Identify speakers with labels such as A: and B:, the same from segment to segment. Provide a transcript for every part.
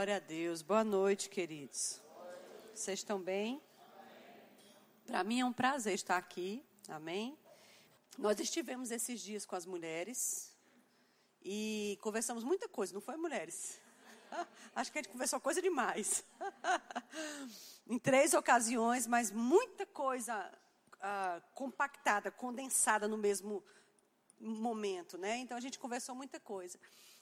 A: Glória a Deus. Boa noite, queridos. Vocês estão bem? Para mim é um prazer estar aqui. Amém? Nós estivemos esses dias com as mulheres e conversamos muita coisa, não foi, mulheres? Acho que a gente conversou coisa demais. em três ocasiões, mas muita coisa uh, compactada, condensada no mesmo momento, né? Então a gente conversou muita coisa.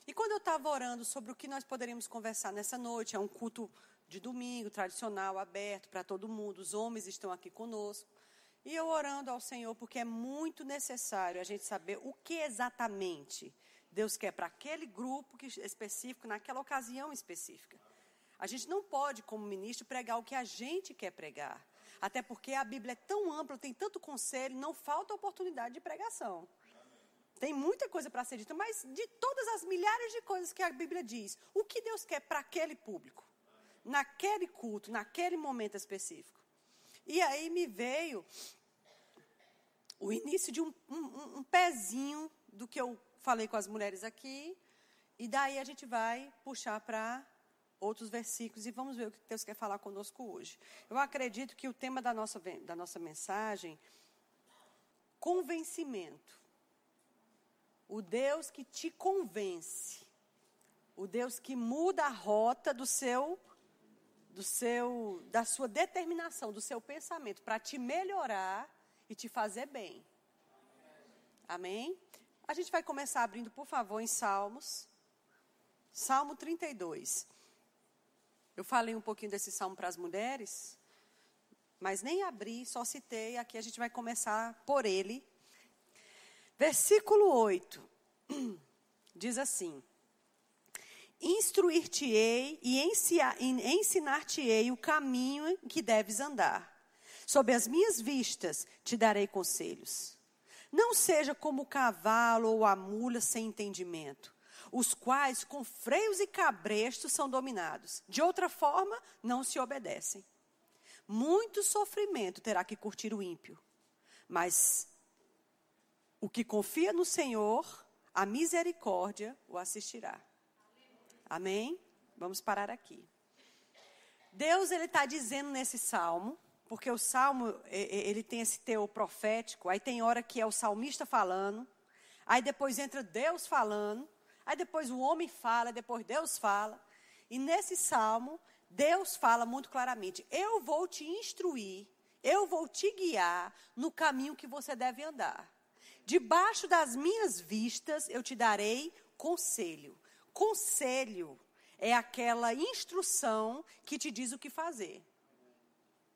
A: E quando eu estava orando sobre o que nós poderíamos conversar nessa noite, é um culto de domingo, tradicional, aberto para todo mundo, os homens estão aqui conosco. E eu orando ao Senhor, porque é muito necessário a gente saber o que exatamente Deus quer para aquele grupo específico, naquela ocasião específica. A gente não pode, como ministro, pregar o que a gente quer pregar. Até porque a Bíblia é tão ampla, tem tanto conselho, não falta oportunidade de pregação. Tem muita coisa para ser dita, mas de todas as milhares de coisas que a Bíblia diz, o que Deus quer para aquele público? Naquele culto, naquele momento específico. E aí me veio o início de um, um, um pezinho do que eu falei com as mulheres aqui. E daí a gente vai puxar para outros versículos e vamos ver o que Deus quer falar conosco hoje. Eu acredito que o tema da nossa, da nossa mensagem, convencimento. O Deus que te convence. O Deus que muda a rota do seu do seu da sua determinação, do seu pensamento para te melhorar e te fazer bem. Amém? A gente vai começar abrindo, por favor, em Salmos. Salmo 32. Eu falei um pouquinho desse salmo para as mulheres, mas nem abri, só citei. Aqui a gente vai começar por ele, Versículo 8 diz assim: Instruir-te-ei e ensinar-te-ei o caminho em que deves andar. Sob as minhas vistas te darei conselhos. Não seja como o cavalo ou a mula sem entendimento, os quais com freios e cabrestos são dominados. De outra forma, não se obedecem. Muito sofrimento terá que curtir o ímpio, mas o que confia no Senhor, a misericórdia o assistirá. Amém? Vamos parar aqui. Deus ele está dizendo nesse salmo, porque o salmo ele tem esse teor profético. Aí tem hora que é o salmista falando, aí depois entra Deus falando, aí depois o homem fala, depois Deus fala. E nesse salmo Deus fala muito claramente: Eu vou te instruir, eu vou te guiar no caminho que você deve andar. Debaixo das minhas vistas eu te darei conselho. Conselho é aquela instrução que te diz o que fazer.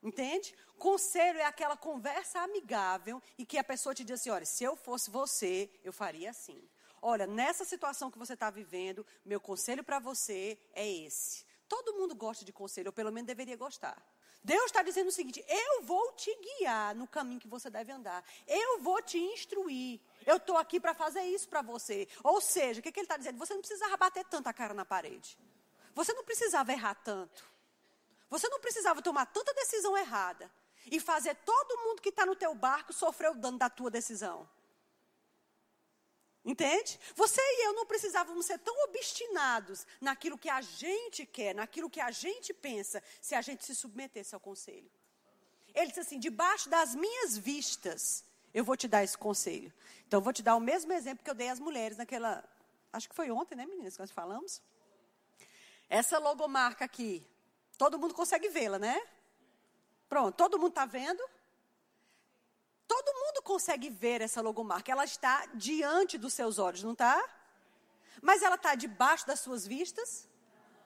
A: Entende? Conselho é aquela conversa amigável e que a pessoa te diz assim: olha, se eu fosse você, eu faria assim. Olha, nessa situação que você está vivendo, meu conselho para você é esse. Todo mundo gosta de conselho, ou pelo menos deveria gostar. Deus está dizendo o seguinte: eu vou te guiar no caminho que você deve andar. Eu vou te instruir. Eu estou aqui para fazer isso para você. Ou seja, o que, que ele está dizendo? Você não precisava bater tanta cara na parede. Você não precisava errar tanto. Você não precisava tomar tanta decisão errada. E fazer todo mundo que está no teu barco sofrer o dano da tua decisão. Entende? Você e eu não precisávamos ser tão obstinados naquilo que a gente quer, naquilo que a gente pensa, se a gente se submetesse ao conselho. Ele disse assim: debaixo das minhas vistas, eu vou te dar esse conselho. Então, eu vou te dar o mesmo exemplo que eu dei às mulheres naquela. Acho que foi ontem, né, meninas, que nós falamos? Essa logomarca aqui, todo mundo consegue vê-la, né? Pronto, todo mundo está vendo? Todo mundo consegue ver essa logomarca. Ela está diante dos seus olhos, não está? Mas ela está debaixo das suas vistas?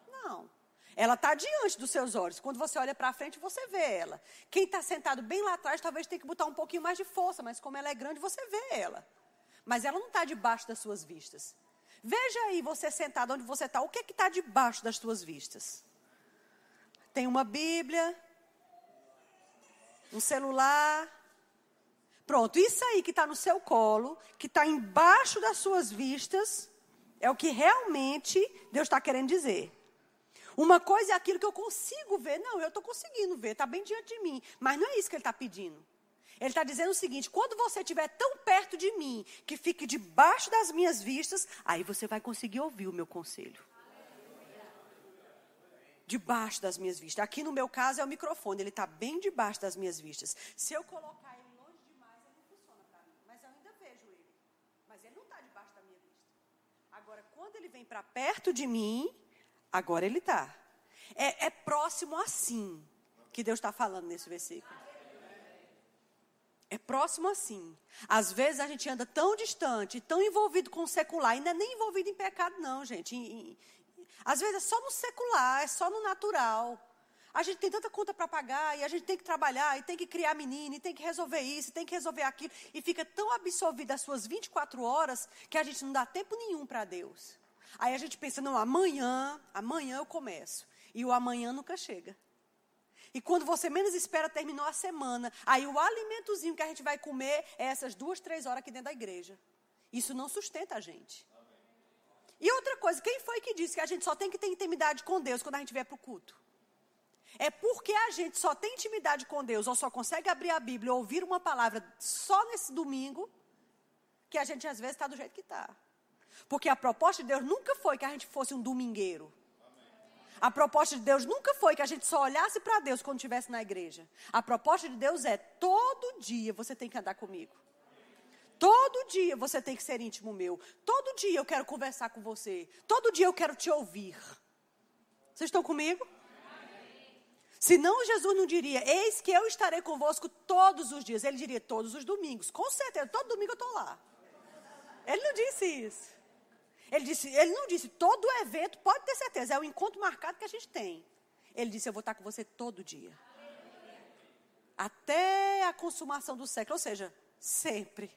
A: Não. Ela está diante dos seus olhos. Quando você olha para frente, você vê ela. Quem está sentado bem lá atrás, talvez tenha que botar um pouquinho mais de força, mas como ela é grande, você vê ela. Mas ela não está debaixo das suas vistas. Veja aí, você sentado onde você está, o que está debaixo das suas vistas? Tem uma Bíblia, um celular, Pronto, isso aí que está no seu colo, que está embaixo das suas vistas, é o que realmente Deus está querendo dizer. Uma coisa é aquilo que eu consigo ver. Não, eu estou conseguindo ver, está bem diante de mim. Mas não é isso que ele está pedindo. Ele está dizendo o seguinte: quando você estiver tão perto de mim, que fique debaixo das minhas vistas, aí você vai conseguir ouvir o meu conselho. debaixo das minhas vistas. Aqui no meu caso é o microfone, ele está bem debaixo das minhas vistas. Se eu colocar ele longe demais, ele não funciona para mim. Mas eu ainda vejo ele. Mas ele não está debaixo da minha vista. Agora, quando ele vem para perto de mim, agora ele está. É, é próximo assim que Deus está falando nesse versículo. É próximo assim. Às vezes a gente anda tão distante, tão envolvido com o secular, não é nem envolvido em pecado, não, gente. às vezes é só no secular, é só no natural. A gente tem tanta conta para pagar, e a gente tem que trabalhar, e tem que criar menino, e tem que resolver isso, e tem que resolver aquilo, e fica tão absorvido as suas 24 horas que a gente não dá tempo nenhum para Deus. Aí a gente pensa, não, amanhã, amanhã eu começo. E o amanhã nunca chega. E quando você menos espera, terminou a semana. Aí o alimentozinho que a gente vai comer é essas duas, três horas aqui dentro da igreja. Isso não sustenta a gente. E outra coisa, quem foi que disse que a gente só tem que ter intimidade com Deus quando a gente vier para o culto? É porque a gente só tem intimidade com Deus ou só consegue abrir a Bíblia ou ouvir uma palavra só nesse domingo que a gente às vezes está do jeito que está. Porque a proposta de Deus nunca foi que a gente fosse um domingueiro. A proposta de Deus nunca foi que a gente só olhasse para Deus quando estivesse na igreja. A proposta de Deus é: todo dia você tem que andar comigo. Todo dia você tem que ser íntimo meu. Todo dia eu quero conversar com você. Todo dia eu quero te ouvir. Vocês estão comigo? Senão Jesus não diria, eis que eu estarei convosco todos os dias. Ele diria, todos os domingos. Com certeza, todo domingo eu estou lá. Ele não disse isso. Ele, disse, ele não disse, todo evento, pode ter certeza, é o encontro marcado que a gente tem. Ele disse, eu vou estar com você todo dia. Até a consumação do século, ou seja, sempre.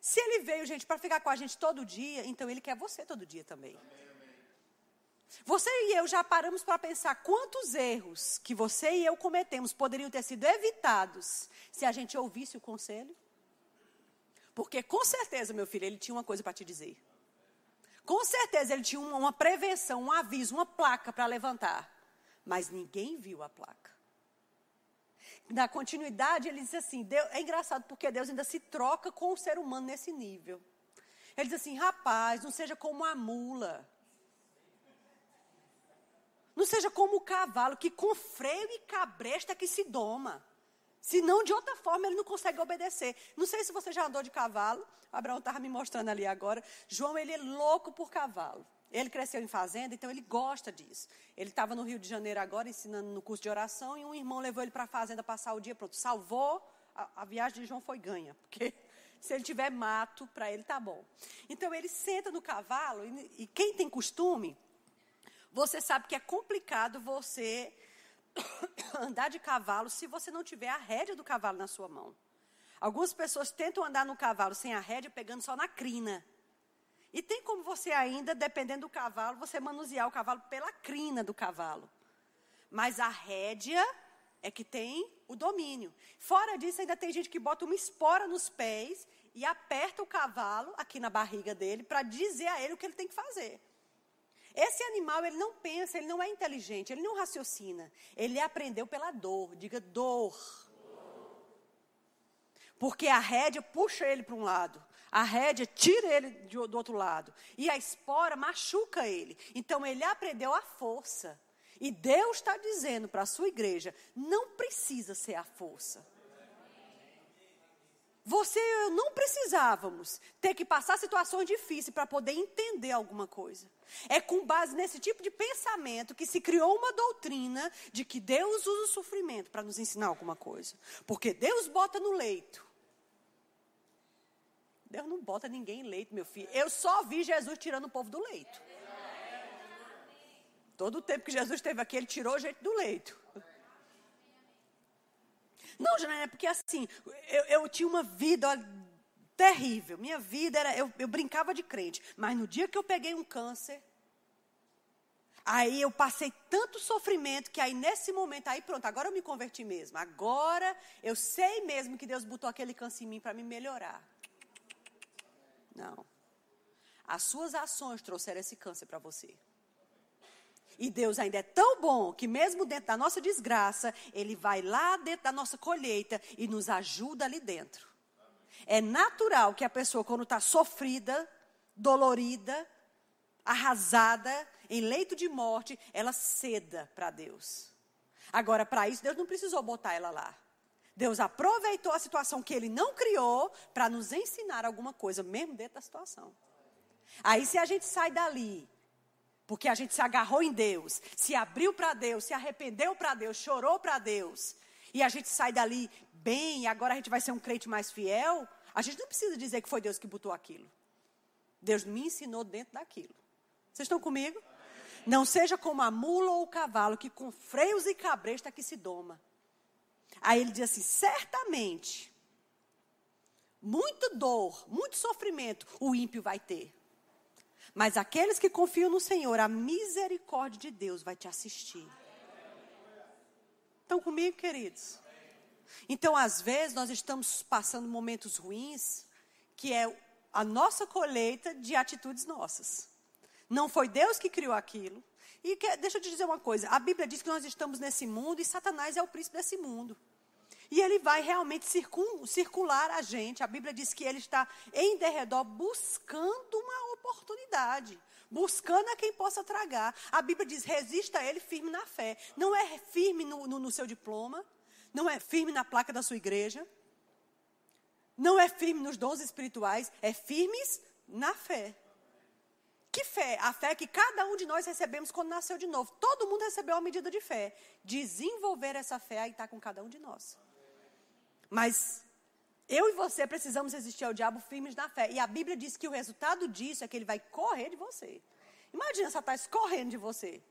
A: Se ele veio, gente, para ficar com a gente todo dia, então ele quer você todo dia também. Você e eu já paramos para pensar quantos erros que você e eu cometemos poderiam ter sido evitados se a gente ouvisse o conselho? Porque com certeza, meu filho, ele tinha uma coisa para te dizer. Com certeza ele tinha uma, uma prevenção, um aviso, uma placa para levantar. Mas ninguém viu a placa. Na continuidade, ele diz assim: Deus, é engraçado porque Deus ainda se troca com o ser humano nesse nível. Ele diz assim: rapaz, não seja como a mula. Não seja como o cavalo que com freio e cabresta que se doma. Senão, de outra forma, ele não consegue obedecer. Não sei se você já andou de cavalo. O Abraão estava me mostrando ali agora. João, ele é louco por cavalo. Ele cresceu em fazenda, então ele gosta disso. Ele estava no Rio de Janeiro agora, ensinando no curso de oração, e um irmão levou ele para a fazenda passar o dia, pronto, salvou. A, a viagem de João foi ganha, porque se ele tiver mato, para ele tá bom. Então ele senta no cavalo, e, e quem tem costume, você sabe que é complicado você andar de cavalo se você não tiver a rédea do cavalo na sua mão. Algumas pessoas tentam andar no cavalo sem a rédea, pegando só na crina. E tem como você ainda, dependendo do cavalo, você manusear o cavalo pela crina do cavalo. Mas a rédea é que tem o domínio. Fora disso, ainda tem gente que bota uma espora nos pés e aperta o cavalo aqui na barriga dele para dizer a ele o que ele tem que fazer. Esse animal, ele não pensa, ele não é inteligente, ele não raciocina. Ele aprendeu pela dor. Diga dor. Porque a rédea puxa ele para um lado. A rédea tira ele do outro lado. E a espora machuca ele. Então ele aprendeu a força. E Deus está dizendo para a sua igreja: não precisa ser a força. Você e eu não precisávamos ter que passar situações difíceis para poder entender alguma coisa. É com base nesse tipo de pensamento que se criou uma doutrina de que Deus usa o sofrimento para nos ensinar alguma coisa. Porque Deus bota no leito. Deus não bota ninguém em leito, meu filho. Eu só vi Jesus tirando o povo do leito. Todo o tempo que Jesus esteve aqui, ele tirou gente do leito. Não, Janaína, é porque assim, eu, eu tinha uma vida olha, terrível. Minha vida era. Eu, eu brincava de crente. Mas no dia que eu peguei um câncer, Aí eu passei tanto sofrimento que aí nesse momento, aí pronto, agora eu me converti mesmo. Agora eu sei mesmo que Deus botou aquele câncer em mim para me melhorar. Não. As suas ações trouxeram esse câncer para você. E Deus ainda é tão bom que, mesmo dentro da nossa desgraça, Ele vai lá dentro da nossa colheita e nos ajuda ali dentro. É natural que a pessoa, quando está sofrida, dolorida, arrasada, em leito de morte, ela ceda para Deus. Agora, para isso, Deus não precisou botar ela lá. Deus aproveitou a situação que ele não criou para nos ensinar alguma coisa, mesmo dentro da situação. Aí, se a gente sai dali, porque a gente se agarrou em Deus, se abriu para Deus, se arrependeu para Deus, chorou para Deus, e a gente sai dali bem, agora a gente vai ser um crente mais fiel, a gente não precisa dizer que foi Deus que botou aquilo. Deus me ensinou dentro daquilo. Vocês estão comigo? Não seja como a mula ou o cavalo que com freios e cabresta que se doma. Aí ele diz assim: certamente, muito dor, muito sofrimento o ímpio vai ter. Mas aqueles que confiam no Senhor, a misericórdia de Deus vai te assistir. Estão comigo, queridos? Então, às vezes, nós estamos passando momentos ruins, que é a nossa colheita de atitudes nossas. Não foi Deus que criou aquilo. E que, deixa eu te dizer uma coisa: a Bíblia diz que nós estamos nesse mundo e Satanás é o príncipe desse mundo. E ele vai realmente circular a gente. A Bíblia diz que ele está em derredor buscando uma oportunidade, buscando a quem possa tragar. A Bíblia diz: resista a ele firme na fé. Não é firme no, no, no seu diploma, não é firme na placa da sua igreja, não é firme nos dons espirituais, é firmes na fé. Que fé? A fé que cada um de nós recebemos quando nasceu de novo. Todo mundo recebeu uma medida de fé. Desenvolver essa fé aí está com cada um de nós. Mas eu e você precisamos resistir ao diabo firmes na fé. E a Bíblia diz que o resultado disso é que ele vai correr de você. Imagina Satanás correndo de você.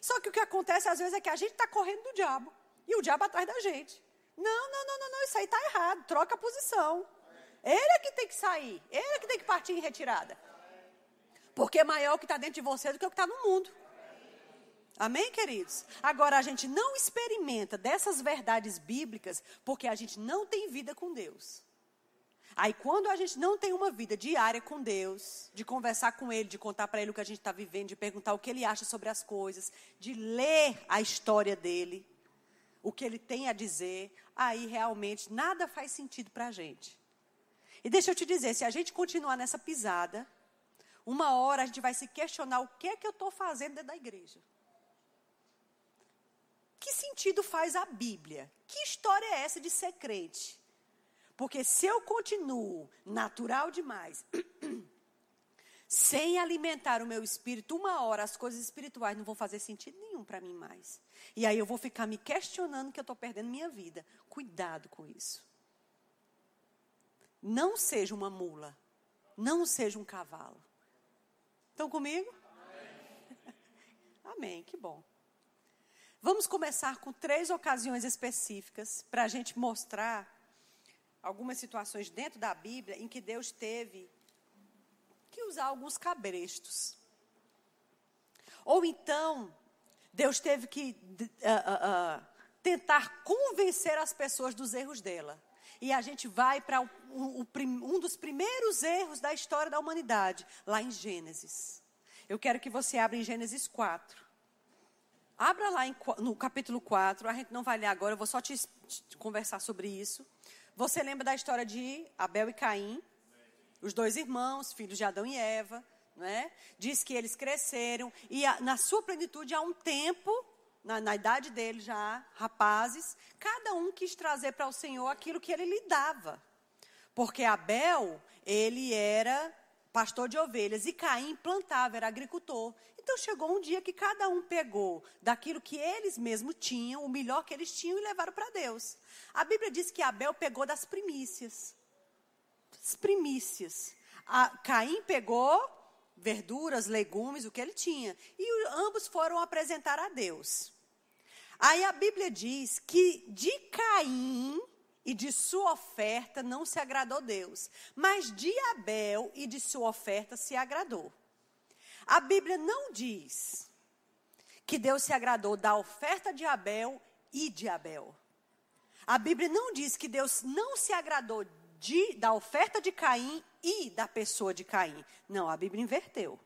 A: Só que o que acontece às vezes é que a gente está correndo do diabo. E o diabo atrás da gente. Não, não, não, não, não isso aí está errado. Troca a posição. Ele é que tem que sair. Ele é que tem que partir em retirada. Porque é maior o que está dentro de você do que o que está no mundo. Amém, queridos? Agora, a gente não experimenta dessas verdades bíblicas porque a gente não tem vida com Deus. Aí, quando a gente não tem uma vida diária com Deus, de conversar com Ele, de contar para Ele o que a gente está vivendo, de perguntar o que Ele acha sobre as coisas, de ler a história dele, o que Ele tem a dizer, aí realmente nada faz sentido para a gente. E deixa eu te dizer, se a gente continuar nessa pisada, uma hora a gente vai se questionar o que é que eu estou fazendo dentro da igreja. Que sentido faz a Bíblia? Que história é essa de ser crente? Porque se eu continuo natural demais, sem alimentar o meu espírito, uma hora as coisas espirituais não vão fazer sentido nenhum para mim mais. E aí eu vou ficar me questionando que eu estou perdendo minha vida. Cuidado com isso. Não seja uma mula. Não seja um cavalo. Estão comigo? Amém. Amém, que bom. Vamos começar com três ocasiões específicas para a gente mostrar algumas situações dentro da Bíblia em que Deus teve que usar alguns cabrestos. Ou então, Deus teve que uh, uh, uh, tentar convencer as pessoas dos erros dela. E a gente vai para um dos primeiros erros da história da humanidade, lá em Gênesis. Eu quero que você abra em Gênesis 4. Abra lá em, no capítulo 4, a gente não vai ler agora, eu vou só te, te conversar sobre isso. Você lembra da história de Abel e Caim? Os dois irmãos, filhos de Adão e Eva, né? Diz que eles cresceram e a, na sua plenitude há um tempo na, na idade dele já, rapazes, cada um quis trazer para o Senhor aquilo que ele lhe dava. Porque Abel, ele era pastor de ovelhas e Caim plantava, era agricultor. Então chegou um dia que cada um pegou daquilo que eles mesmos tinham, o melhor que eles tinham e levaram para Deus. A Bíblia diz que Abel pegou das primícias. As primícias. A Caim pegou verduras, legumes, o que ele tinha. E ambos foram apresentar a Deus. Aí a Bíblia diz que de Caim e de sua oferta não se agradou Deus, mas de Abel e de sua oferta se agradou. A Bíblia não diz que Deus se agradou da oferta de Abel e de Abel. A Bíblia não diz que Deus não se agradou de, da oferta de Caim e da pessoa de Caim. Não, a Bíblia inverteu.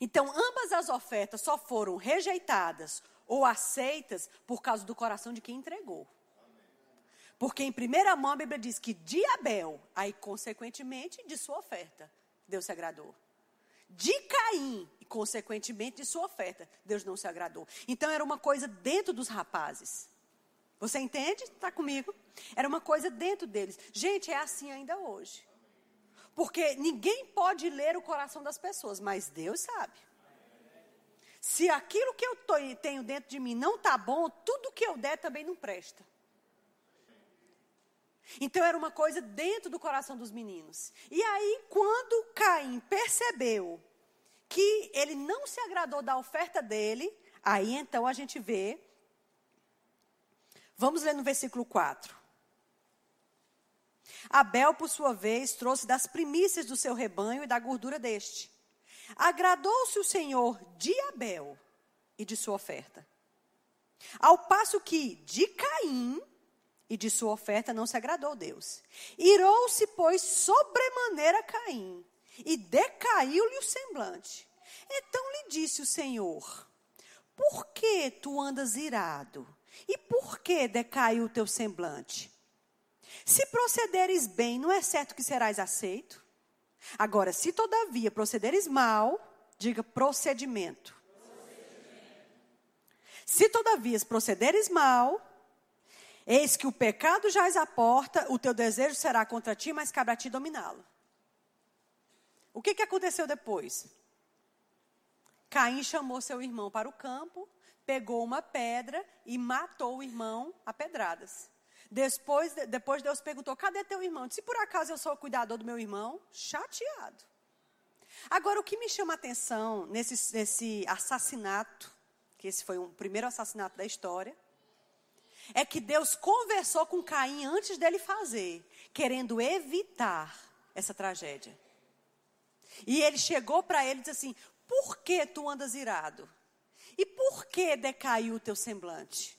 A: Então, ambas as ofertas só foram rejeitadas ou aceitas por causa do coração de quem entregou. Porque em primeira mão a Bíblia diz que de Abel, aí consequentemente de sua oferta, Deus se agradou. De Caim e, consequentemente, de sua oferta, Deus não se agradou. Então, era uma coisa dentro dos rapazes. Você entende? Está comigo? Era uma coisa dentro deles. Gente, é assim ainda hoje. Porque ninguém pode ler o coração das pessoas, mas Deus sabe. Se aquilo que eu tô, tenho dentro de mim não está bom, tudo que eu der também não presta. Então era uma coisa dentro do coração dos meninos. E aí, quando Caim percebeu que ele não se agradou da oferta dele, aí então a gente vê. Vamos ler no versículo 4. Abel, por sua vez, trouxe das primícias do seu rebanho e da gordura deste. Agradou-se o Senhor de Abel e de sua oferta. Ao passo que de Caim e de sua oferta não se agradou Deus. Irou-se, pois, sobremaneira Caim e decaiu-lhe o semblante. Então lhe disse o Senhor: Por que tu andas irado? E por que decaiu o teu semblante? Se procederes bem, não é certo que serás aceito? Agora, se todavia procederes mal, diga procedimento. procedimento. Se todavia procederes mal, eis que o pecado já à porta, o teu desejo será contra ti, mas cabe a ti dominá-lo. O que, que aconteceu depois? Caim chamou seu irmão para o campo, pegou uma pedra e matou o irmão a pedradas. Depois, depois Deus perguntou: cadê teu irmão? Se por acaso eu sou o cuidador do meu irmão, chateado. Agora, o que me chama a atenção nesse, nesse assassinato, que esse foi o primeiro assassinato da história, é que Deus conversou com Caim antes dele fazer, querendo evitar essa tragédia. E ele chegou para ele e disse assim: Por que tu andas irado? E por que decaiu o teu semblante?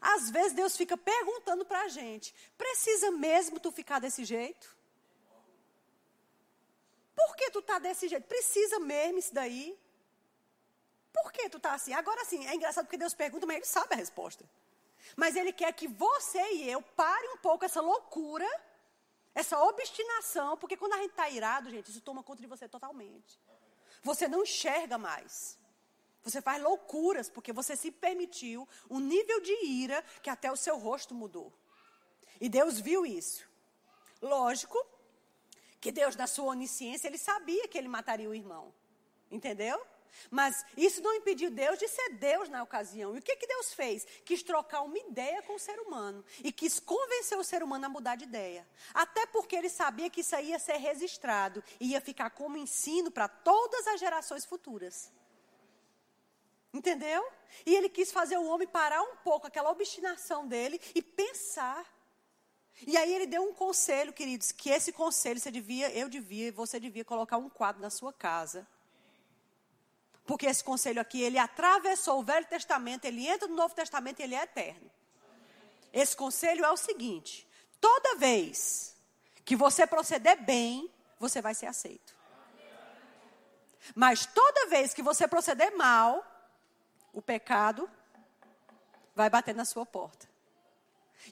A: Às vezes Deus fica perguntando para a gente: precisa mesmo tu ficar desse jeito? Por que tu está desse jeito? Precisa mesmo isso daí? Por que tu está assim? Agora sim, é engraçado porque Deus pergunta, mas Ele sabe a resposta. Mas Ele quer que você e eu pare um pouco essa loucura, essa obstinação, porque quando a gente está irado, gente, isso toma conta de você totalmente. Você não enxerga mais. Você faz loucuras porque você se permitiu um nível de ira que até o seu rosto mudou. E Deus viu isso. Lógico que Deus, na sua onisciência, ele sabia que ele mataria o irmão. Entendeu? Mas isso não impediu Deus de ser Deus na ocasião. E o que, que Deus fez? Quis trocar uma ideia com o ser humano. E quis convencer o ser humano a mudar de ideia. Até porque ele sabia que isso ia ser registrado. E ia ficar como ensino para todas as gerações futuras. Entendeu? E ele quis fazer o homem parar um pouco aquela obstinação dele e pensar. E aí ele deu um conselho, queridos, que esse conselho você devia, eu devia, você devia colocar um quadro na sua casa. Porque esse conselho aqui, ele atravessou o Velho Testamento, ele entra no Novo Testamento e ele é eterno. Esse conselho é o seguinte: toda vez que você proceder bem, você vai ser aceito. Mas toda vez que você proceder mal, o pecado vai bater na sua porta.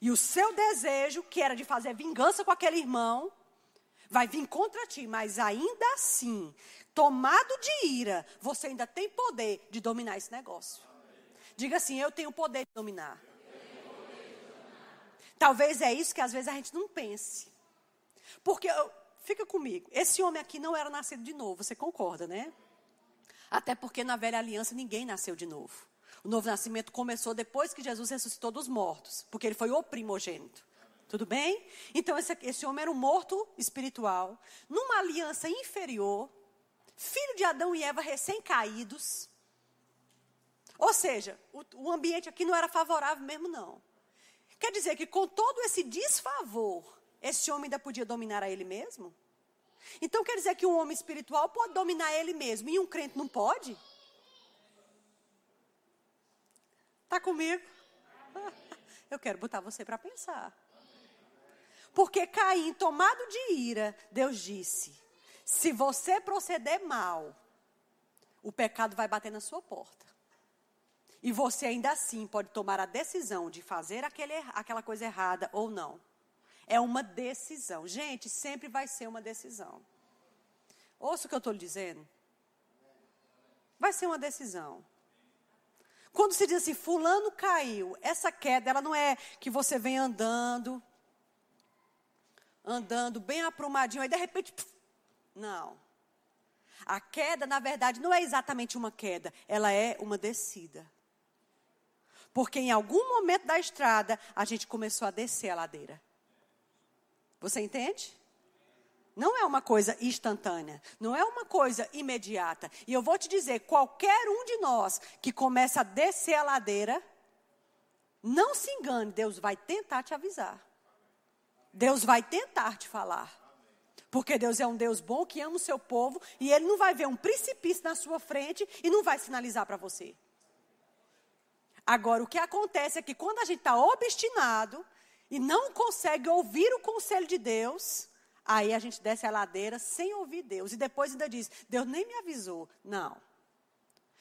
A: E o seu desejo, que era de fazer vingança com aquele irmão, vai vir contra ti, mas ainda assim, tomado de ira, você ainda tem poder de dominar esse negócio. Diga assim: eu tenho poder de dominar. Talvez é isso que às vezes a gente não pense. Porque, fica comigo, esse homem aqui não era nascido de novo, você concorda, né? Até porque na velha aliança ninguém nasceu de novo. O novo nascimento começou depois que Jesus ressuscitou dos mortos, porque ele foi o primogênito. Tudo bem? Então, esse, esse homem era um morto espiritual, numa aliança inferior, filho de Adão e Eva recém-caídos. Ou seja, o, o ambiente aqui não era favorável mesmo, não. Quer dizer que com todo esse desfavor, esse homem ainda podia dominar a ele mesmo? Então quer dizer que um homem espiritual pode dominar ele mesmo e um crente não pode? Está comigo? Eu quero botar você para pensar. Porque Caim, tomado de ira, Deus disse: se você proceder mal, o pecado vai bater na sua porta. E você ainda assim pode tomar a decisão de fazer aquele, aquela coisa errada ou não. É uma decisão. Gente, sempre vai ser uma decisão. Ouça o que eu estou lhe dizendo. Vai ser uma decisão. Quando se diz assim, fulano caiu, essa queda, ela não é que você vem andando, andando bem aprumadinho, aí de repente, não. A queda, na verdade, não é exatamente uma queda, ela é uma descida. Porque em algum momento da estrada, a gente começou a descer a ladeira. Você entende? Não é uma coisa instantânea, não é uma coisa imediata. E eu vou te dizer: qualquer um de nós que começa a descer a ladeira, não se engane, Deus vai tentar te avisar. Deus vai tentar te falar. Porque Deus é um Deus bom que ama o seu povo e Ele não vai ver um precipício na sua frente e não vai sinalizar para você. Agora, o que acontece é que quando a gente está obstinado e não consegue ouvir o conselho de Deus, aí a gente desce a ladeira sem ouvir Deus. E depois ainda diz: Deus nem me avisou. Não.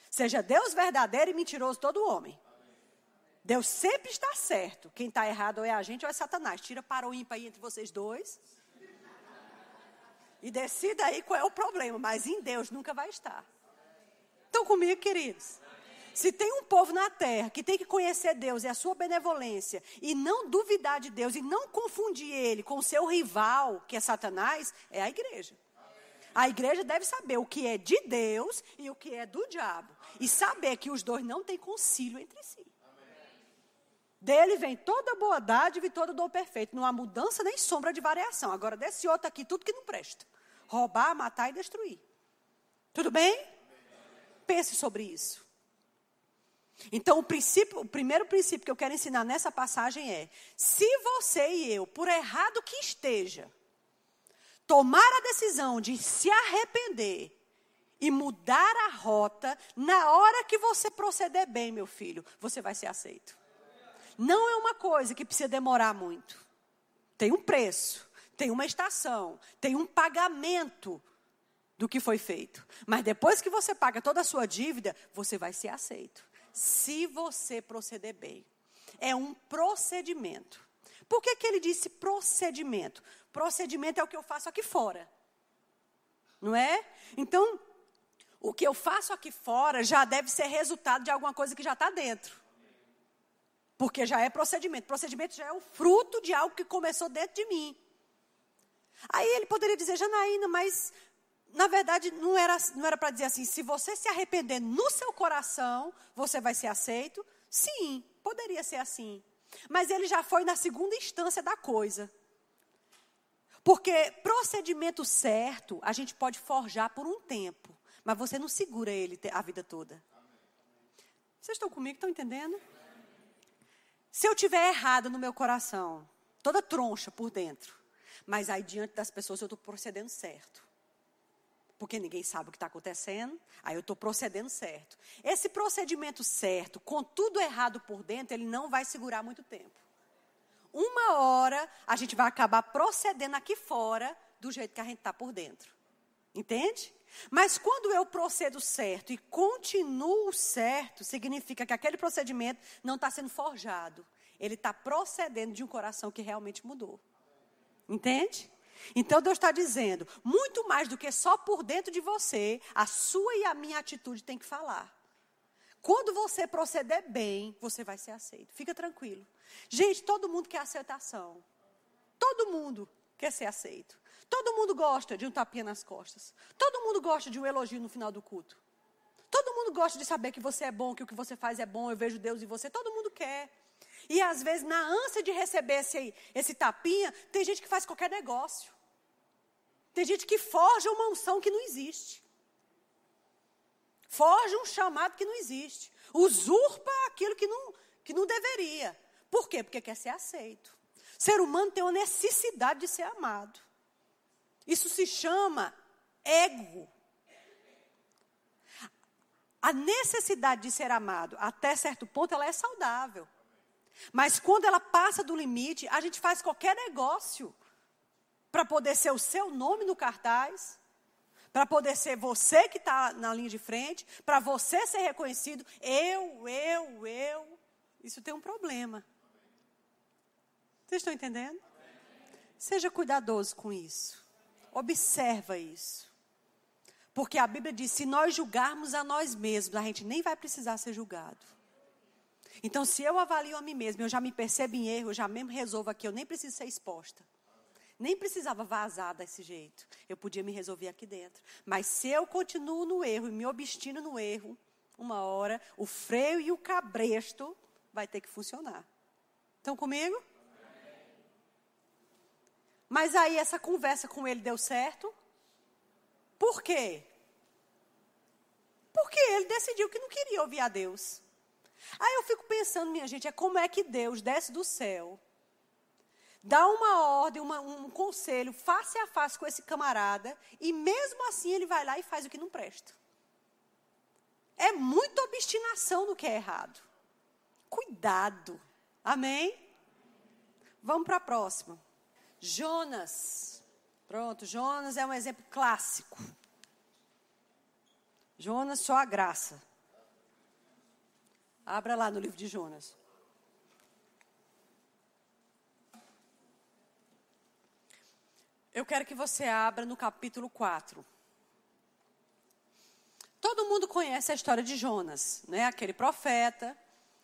A: Seja Deus verdadeiro e mentiroso todo homem. Deus sempre está certo. Quem está errado ou é a gente ou é Satanás. Tira para o ímpar aí entre vocês dois. E decida aí qual é o problema. Mas em Deus nunca vai estar. Estão comigo, queridos? Se tem um povo na terra que tem que conhecer Deus e a sua benevolência, e não duvidar de Deus, e não confundir ele com o seu rival, que é Satanás, é a igreja. A igreja deve saber o que é de Deus e o que é do diabo. E saber que os dois não têm concílio entre si. Dele vem toda boa dádiva e todo dom perfeito. Não há mudança nem sombra de variação. Agora, desse outro aqui, tudo que não presta: roubar, matar e destruir. Tudo bem? Pense sobre isso. Então, o, princípio, o primeiro princípio que eu quero ensinar nessa passagem é: se você e eu, por errado que esteja, tomar a decisão de se arrepender e mudar a rota, na hora que você proceder bem, meu filho, você vai ser aceito. Não é uma coisa que precisa demorar muito. Tem um preço, tem uma estação, tem um pagamento do que foi feito. Mas depois que você paga toda a sua dívida, você vai ser aceito. Se você proceder bem. É um procedimento. Por que, que ele disse procedimento? Procedimento é o que eu faço aqui fora. Não é? Então, o que eu faço aqui fora já deve ser resultado de alguma coisa que já está dentro. Porque já é procedimento. Procedimento já é o fruto de algo que começou dentro de mim. Aí ele poderia dizer, Janaína, mas na verdade não era não era para dizer assim, se você se arrepender no seu coração, você vai ser aceito? Sim, poderia ser assim. Mas ele já foi na segunda instância da coisa. Porque procedimento certo, a gente pode forjar por um tempo, mas você não segura ele a vida toda. Vocês estão comigo? Estão entendendo? Se eu tiver errado no meu coração, toda troncha por dentro, mas aí diante das pessoas eu estou procedendo certo. Porque ninguém sabe o que está acontecendo, aí eu estou procedendo certo. Esse procedimento certo, com tudo errado por dentro, ele não vai segurar muito tempo. Uma hora a gente vai acabar procedendo aqui fora do jeito que a gente está por dentro. Entende? Mas quando eu procedo certo e continuo certo, significa que aquele procedimento não está sendo forjado. Ele está procedendo de um coração que realmente mudou. Entende? Então Deus está dizendo, muito mais do que só por dentro de você, a sua e a minha atitude tem que falar. Quando você proceder bem, você vai ser aceito. Fica tranquilo. Gente, todo mundo quer aceitação. Todo mundo quer ser aceito. Todo mundo gosta de um tapinha nas costas. Todo mundo gosta de um elogio no final do culto. Todo mundo gosta de saber que você é bom, que o que você faz é bom, eu vejo Deus em você. Todo mundo quer. E às vezes, na ânsia de receber esse, esse tapinha, tem gente que faz qualquer negócio. Tem gente que forja uma unção que não existe. Forja um chamado que não existe. Usurpa aquilo que não, que não deveria. Por quê? Porque quer ser aceito. Ser humano tem uma necessidade de ser amado. Isso se chama ego. A necessidade de ser amado, até certo ponto, ela é saudável. Mas quando ela passa do limite, a gente faz qualquer negócio para poder ser o seu nome no cartaz, para poder ser você que está na linha de frente, para você ser reconhecido. Eu, eu, eu. Isso tem um problema. Vocês estão entendendo? Seja cuidadoso com isso. Observa isso. Porque a Bíblia diz: se nós julgarmos a nós mesmos, a gente nem vai precisar ser julgado. Então, se eu avalio a mim mesmo, eu já me percebo em erro, eu já mesmo resolvo aqui, eu nem preciso ser exposta. Nem precisava vazar desse jeito. Eu podia me resolver aqui dentro. Mas se eu continuo no erro e me obstino no erro, uma hora o freio e o cabresto vai ter que funcionar. Estão comigo? Mas aí essa conversa com ele deu certo? Por quê? Porque ele decidiu que não queria ouvir a Deus. Aí eu fico pensando, minha gente, é como é que Deus desce do céu, dá uma ordem, uma, um conselho face a face com esse camarada, e mesmo assim ele vai lá e faz o que não presta. É muita obstinação no que é errado. Cuidado. Amém? Vamos para a próxima. Jonas. Pronto, Jonas é um exemplo clássico. Jonas, só a graça. Abra lá no livro de Jonas. Eu quero que você abra no capítulo 4. Todo mundo conhece a história de Jonas, né? Aquele profeta.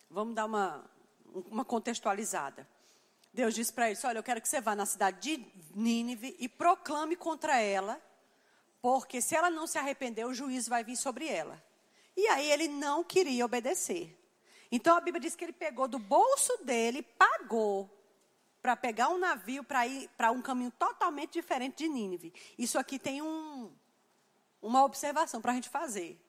A: Vamos dar uma, uma contextualizada. Deus disse para ele: Olha, eu quero que você vá na cidade de Nínive e proclame contra ela, porque se ela não se arrepender, o juízo vai vir sobre ela. E aí ele não queria obedecer. Então a Bíblia diz que ele pegou do bolso dele, pagou para pegar um navio para ir para um caminho totalmente diferente de Nínive. Isso aqui tem um, uma observação para a gente fazer.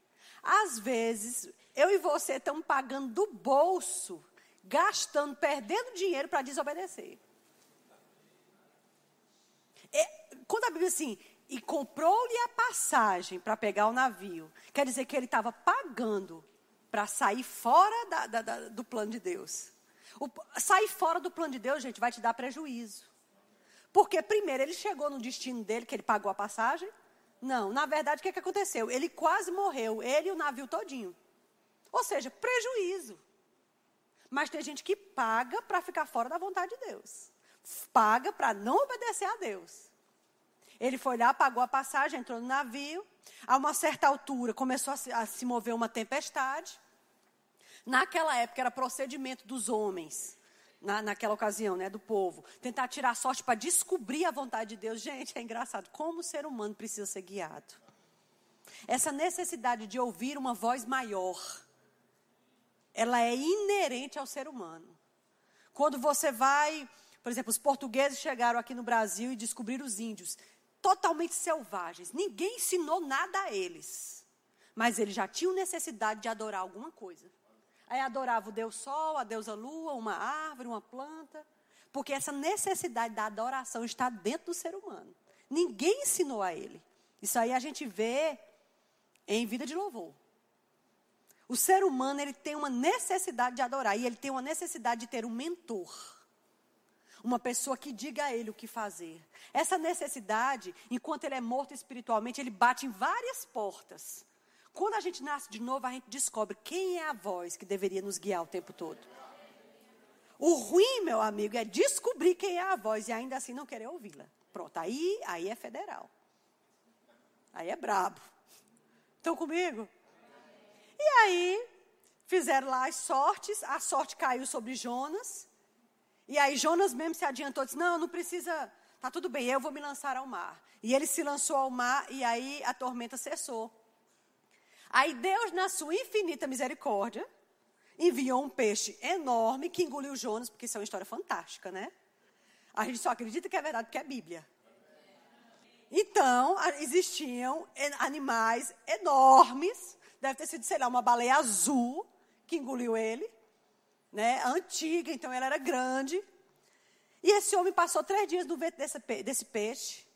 A: Às vezes, eu e você estamos pagando do bolso gastando, perdendo dinheiro para desobedecer. É, quando a Bíblia diz assim, e comprou-lhe a passagem para pegar o navio, quer dizer que ele estava pagando para sair fora da, da, da, do plano de Deus. O, sair fora do plano de Deus, gente, vai te dar prejuízo. Porque primeiro ele chegou no destino dele, que ele pagou a passagem. Não, na verdade, o que, que aconteceu? Ele quase morreu, ele e o navio todinho. Ou seja, prejuízo. Mas tem gente que paga para ficar fora da vontade de Deus. Paga para não obedecer a Deus. Ele foi lá, pagou a passagem, entrou no navio. A uma certa altura começou a se, a se mover uma tempestade. Naquela época era procedimento dos homens, na, naquela ocasião, né, do povo, tentar tirar sorte para descobrir a vontade de Deus. Gente, é engraçado como o ser humano precisa ser guiado. Essa necessidade de ouvir uma voz maior ela é inerente ao ser humano. Quando você vai, por exemplo, os portugueses chegaram aqui no Brasil e descobriram os índios totalmente selvagens. Ninguém ensinou nada a eles. Mas eles já tinham necessidade de adorar alguma coisa. Aí adorava o Deus Sol, a deusa Lua, uma árvore, uma planta. Porque essa necessidade da adoração está dentro do ser humano. Ninguém ensinou a ele. Isso aí a gente vê em vida de louvor. O ser humano ele tem uma necessidade de adorar e ele tem uma necessidade de ter um mentor. Uma pessoa que diga a ele o que fazer. Essa necessidade, enquanto ele é morto espiritualmente, ele bate em várias portas. Quando a gente nasce de novo, a gente descobre quem é a voz que deveria nos guiar o tempo todo. O ruim, meu amigo, é descobrir quem é a voz e ainda assim não querer ouvi-la. Pronto, aí, aí é federal. Aí é brabo. Estão comigo? E aí, fizeram lá as sortes, a sorte caiu sobre Jonas. E aí Jonas mesmo se adiantou, disse: Não, não precisa, tá tudo bem, eu vou me lançar ao mar. E ele se lançou ao mar e aí a tormenta cessou. Aí Deus, na sua infinita misericórdia, enviou um peixe enorme que engoliu Jonas, porque isso é uma história fantástica, né? A gente só acredita que é verdade porque é Bíblia. Então, existiam animais enormes Deve ter sido, sei lá, uma baleia azul que engoliu ele, né? Antiga, então ela era grande. E esse homem passou três dias no ventre desse, desse peixe.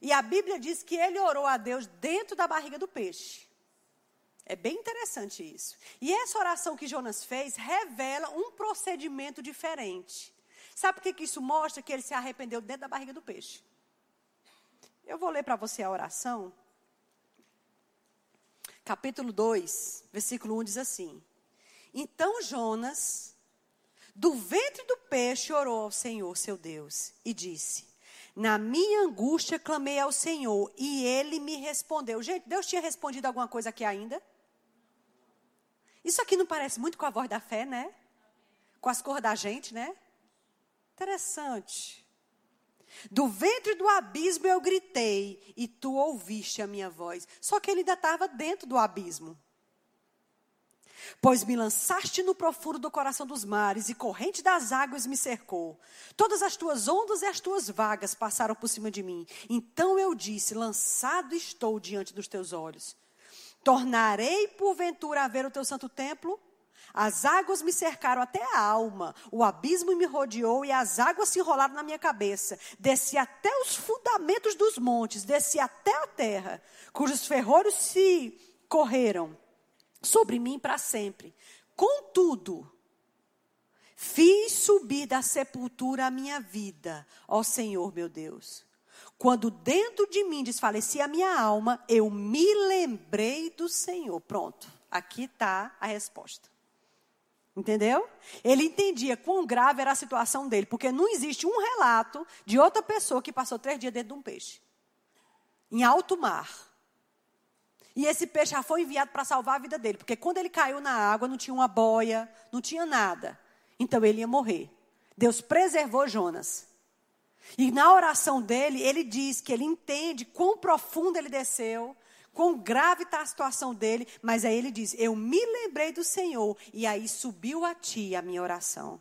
A: E a Bíblia diz que ele orou a Deus dentro da barriga do peixe. É bem interessante isso. E essa oração que Jonas fez revela um procedimento diferente. Sabe por que, que isso mostra que ele se arrependeu dentro da barriga do peixe? Eu vou ler para você a oração capítulo 2, versículo 1 diz assim: Então Jonas, do ventre do peixe, orou ao Senhor, seu Deus, e disse: Na minha angústia clamei ao Senhor e ele me respondeu. Gente, Deus tinha respondido alguma coisa aqui ainda? Isso aqui não parece muito com a voz da fé, né? Com as cores da gente, né? Interessante. Do ventre do abismo eu gritei e tu ouviste a minha voz. Só que ele ainda estava dentro do abismo. Pois me lançaste no profundo do coração dos mares e corrente das águas me cercou. Todas as tuas ondas e as tuas vagas passaram por cima de mim. Então eu disse: Lançado estou diante dos teus olhos. Tornarei porventura a ver o teu santo templo? As águas me cercaram até a alma, o abismo me rodeou e as águas se enrolaram na minha cabeça. Desci até os fundamentos dos montes, desci até a terra, cujos ferrolhos se correram sobre mim para sempre. Contudo, fiz subir da sepultura a minha vida, ó Senhor meu Deus. Quando dentro de mim desfalecia a minha alma, eu me lembrei do Senhor. Pronto, aqui está a resposta. Entendeu? Ele entendia quão grave era a situação dele, porque não existe um relato de outra pessoa que passou três dias dentro de um peixe, em alto mar. E esse peixe já foi enviado para salvar a vida dele, porque quando ele caiu na água não tinha uma boia, não tinha nada. Então ele ia morrer. Deus preservou Jonas. E na oração dele, ele diz que ele entende quão profundo ele desceu, quão grave está a situação dele, mas aí ele diz: Eu me lembrei do Senhor, e aí subiu a ti a minha oração,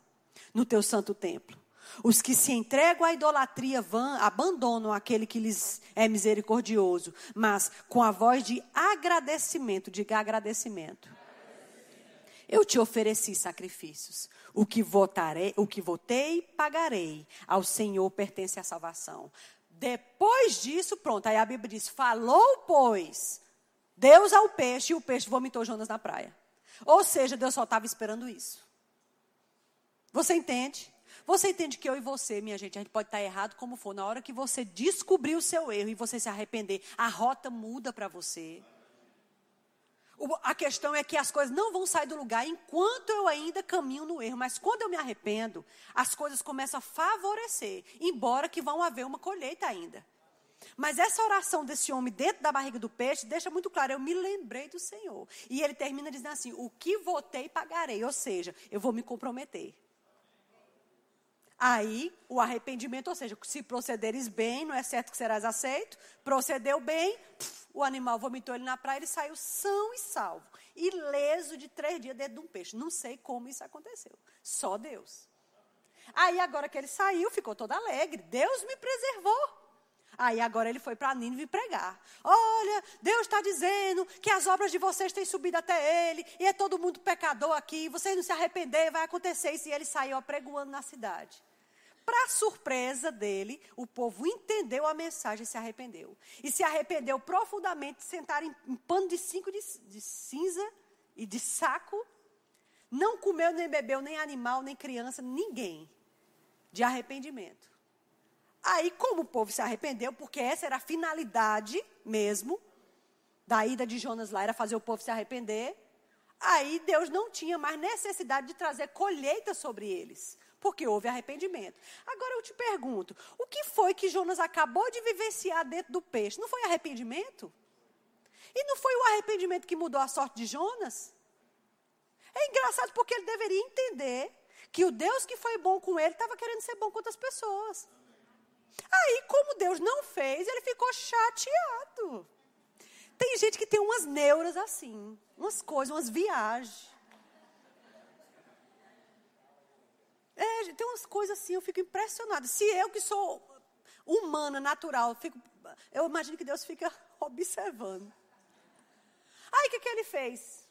A: no teu santo templo. Os que se entregam à idolatria abandonam aquele que lhes é misericordioso, mas com a voz de agradecimento, diga agradecimento. Eu te ofereci sacrifícios. O que votarei, o que votei, pagarei. Ao Senhor pertence a salvação. Depois disso, pronto, aí a Bíblia diz: falou, pois, Deus ao peixe e o peixe vomitou Jonas na praia. Ou seja, Deus só estava esperando isso. Você entende? Você entende que eu e você, minha gente, a gente pode estar errado como for. Na hora que você descobrir o seu erro e você se arrepender, a rota muda para você. A questão é que as coisas não vão sair do lugar enquanto eu ainda caminho no erro. Mas quando eu me arrependo, as coisas começam a favorecer, embora que vão haver uma colheita ainda. Mas essa oração desse homem dentro da barriga do peixe deixa muito claro, eu me lembrei do Senhor. E ele termina dizendo assim: o que votei, pagarei. Ou seja, eu vou me comprometer. Aí, o arrependimento, ou seja, se procederes bem, não é certo que serás aceito. Procedeu bem, pff, o animal vomitou ele na praia, ele saiu são e salvo. Ileso de três dias dentro de um peixe. Não sei como isso aconteceu. Só Deus. Aí, agora que ele saiu, ficou todo alegre. Deus me preservou. Aí agora ele foi para Nínive pregar. Olha, Deus está dizendo que as obras de vocês têm subido até ele, e é todo mundo pecador aqui, vocês não se arrepender, vai acontecer isso. E ele saiu apregoando na cidade. Para surpresa dele, o povo entendeu a mensagem e se arrependeu. E se arrependeu profundamente, sentaram em, em pano de cinco de, de cinza e de saco. Não comeu, nem bebeu, nem animal, nem criança, ninguém. De arrependimento. Aí, como o povo se arrependeu, porque essa era a finalidade mesmo da ida de Jonas lá, era fazer o povo se arrepender. Aí Deus não tinha mais necessidade de trazer colheita sobre eles, porque houve arrependimento. Agora eu te pergunto: o que foi que Jonas acabou de vivenciar dentro do peixe? Não foi arrependimento? E não foi o arrependimento que mudou a sorte de Jonas? É engraçado porque ele deveria entender que o Deus que foi bom com ele estava querendo ser bom com outras pessoas. Aí, como Deus não fez, ele ficou chateado. Tem gente que tem umas neuras assim, umas coisas, umas viagens. Tem umas coisas assim, eu fico impressionada. Se eu que sou humana, natural, fico, eu imagino que Deus fica observando. Aí o que, que ele fez?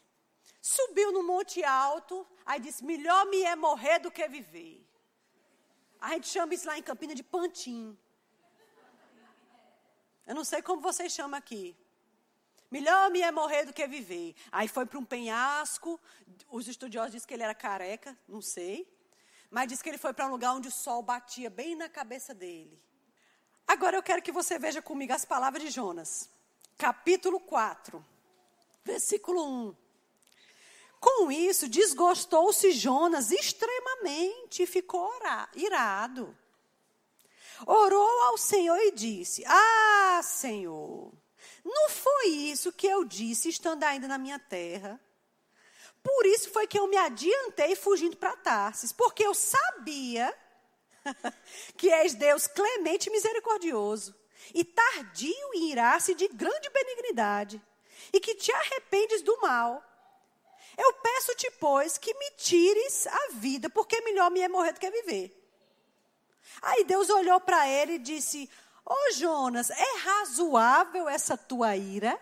A: Subiu no monte alto, aí disse: melhor me é morrer do que viver. A gente chama isso lá em Campina de pantim. Eu não sei como vocês chamam aqui. Melhor me é morrer do que viver. Aí foi para um penhasco. Os estudiosos dizem que ele era careca, não sei. Mas diz que ele foi para um lugar onde o sol batia bem na cabeça dele. Agora eu quero que você veja comigo as palavras de Jonas. Capítulo 4, versículo 1. Com isso, desgostou-se Jonas extremamente e ficou irado. orou ao Senhor e disse: Ah, Senhor, não foi isso que eu disse estando ainda na minha terra. Por isso foi que eu me adiantei fugindo para Tarsis, porque eu sabia que és Deus clemente e misericordioso, e tardio em irar-se de grande benignidade, e que te arrependes do mal. Eu peço-te, pois, que me tires a vida, porque melhor me é morrer do que viver. Aí Deus olhou para ele e disse: Ô oh, Jonas, é razoável essa tua ira?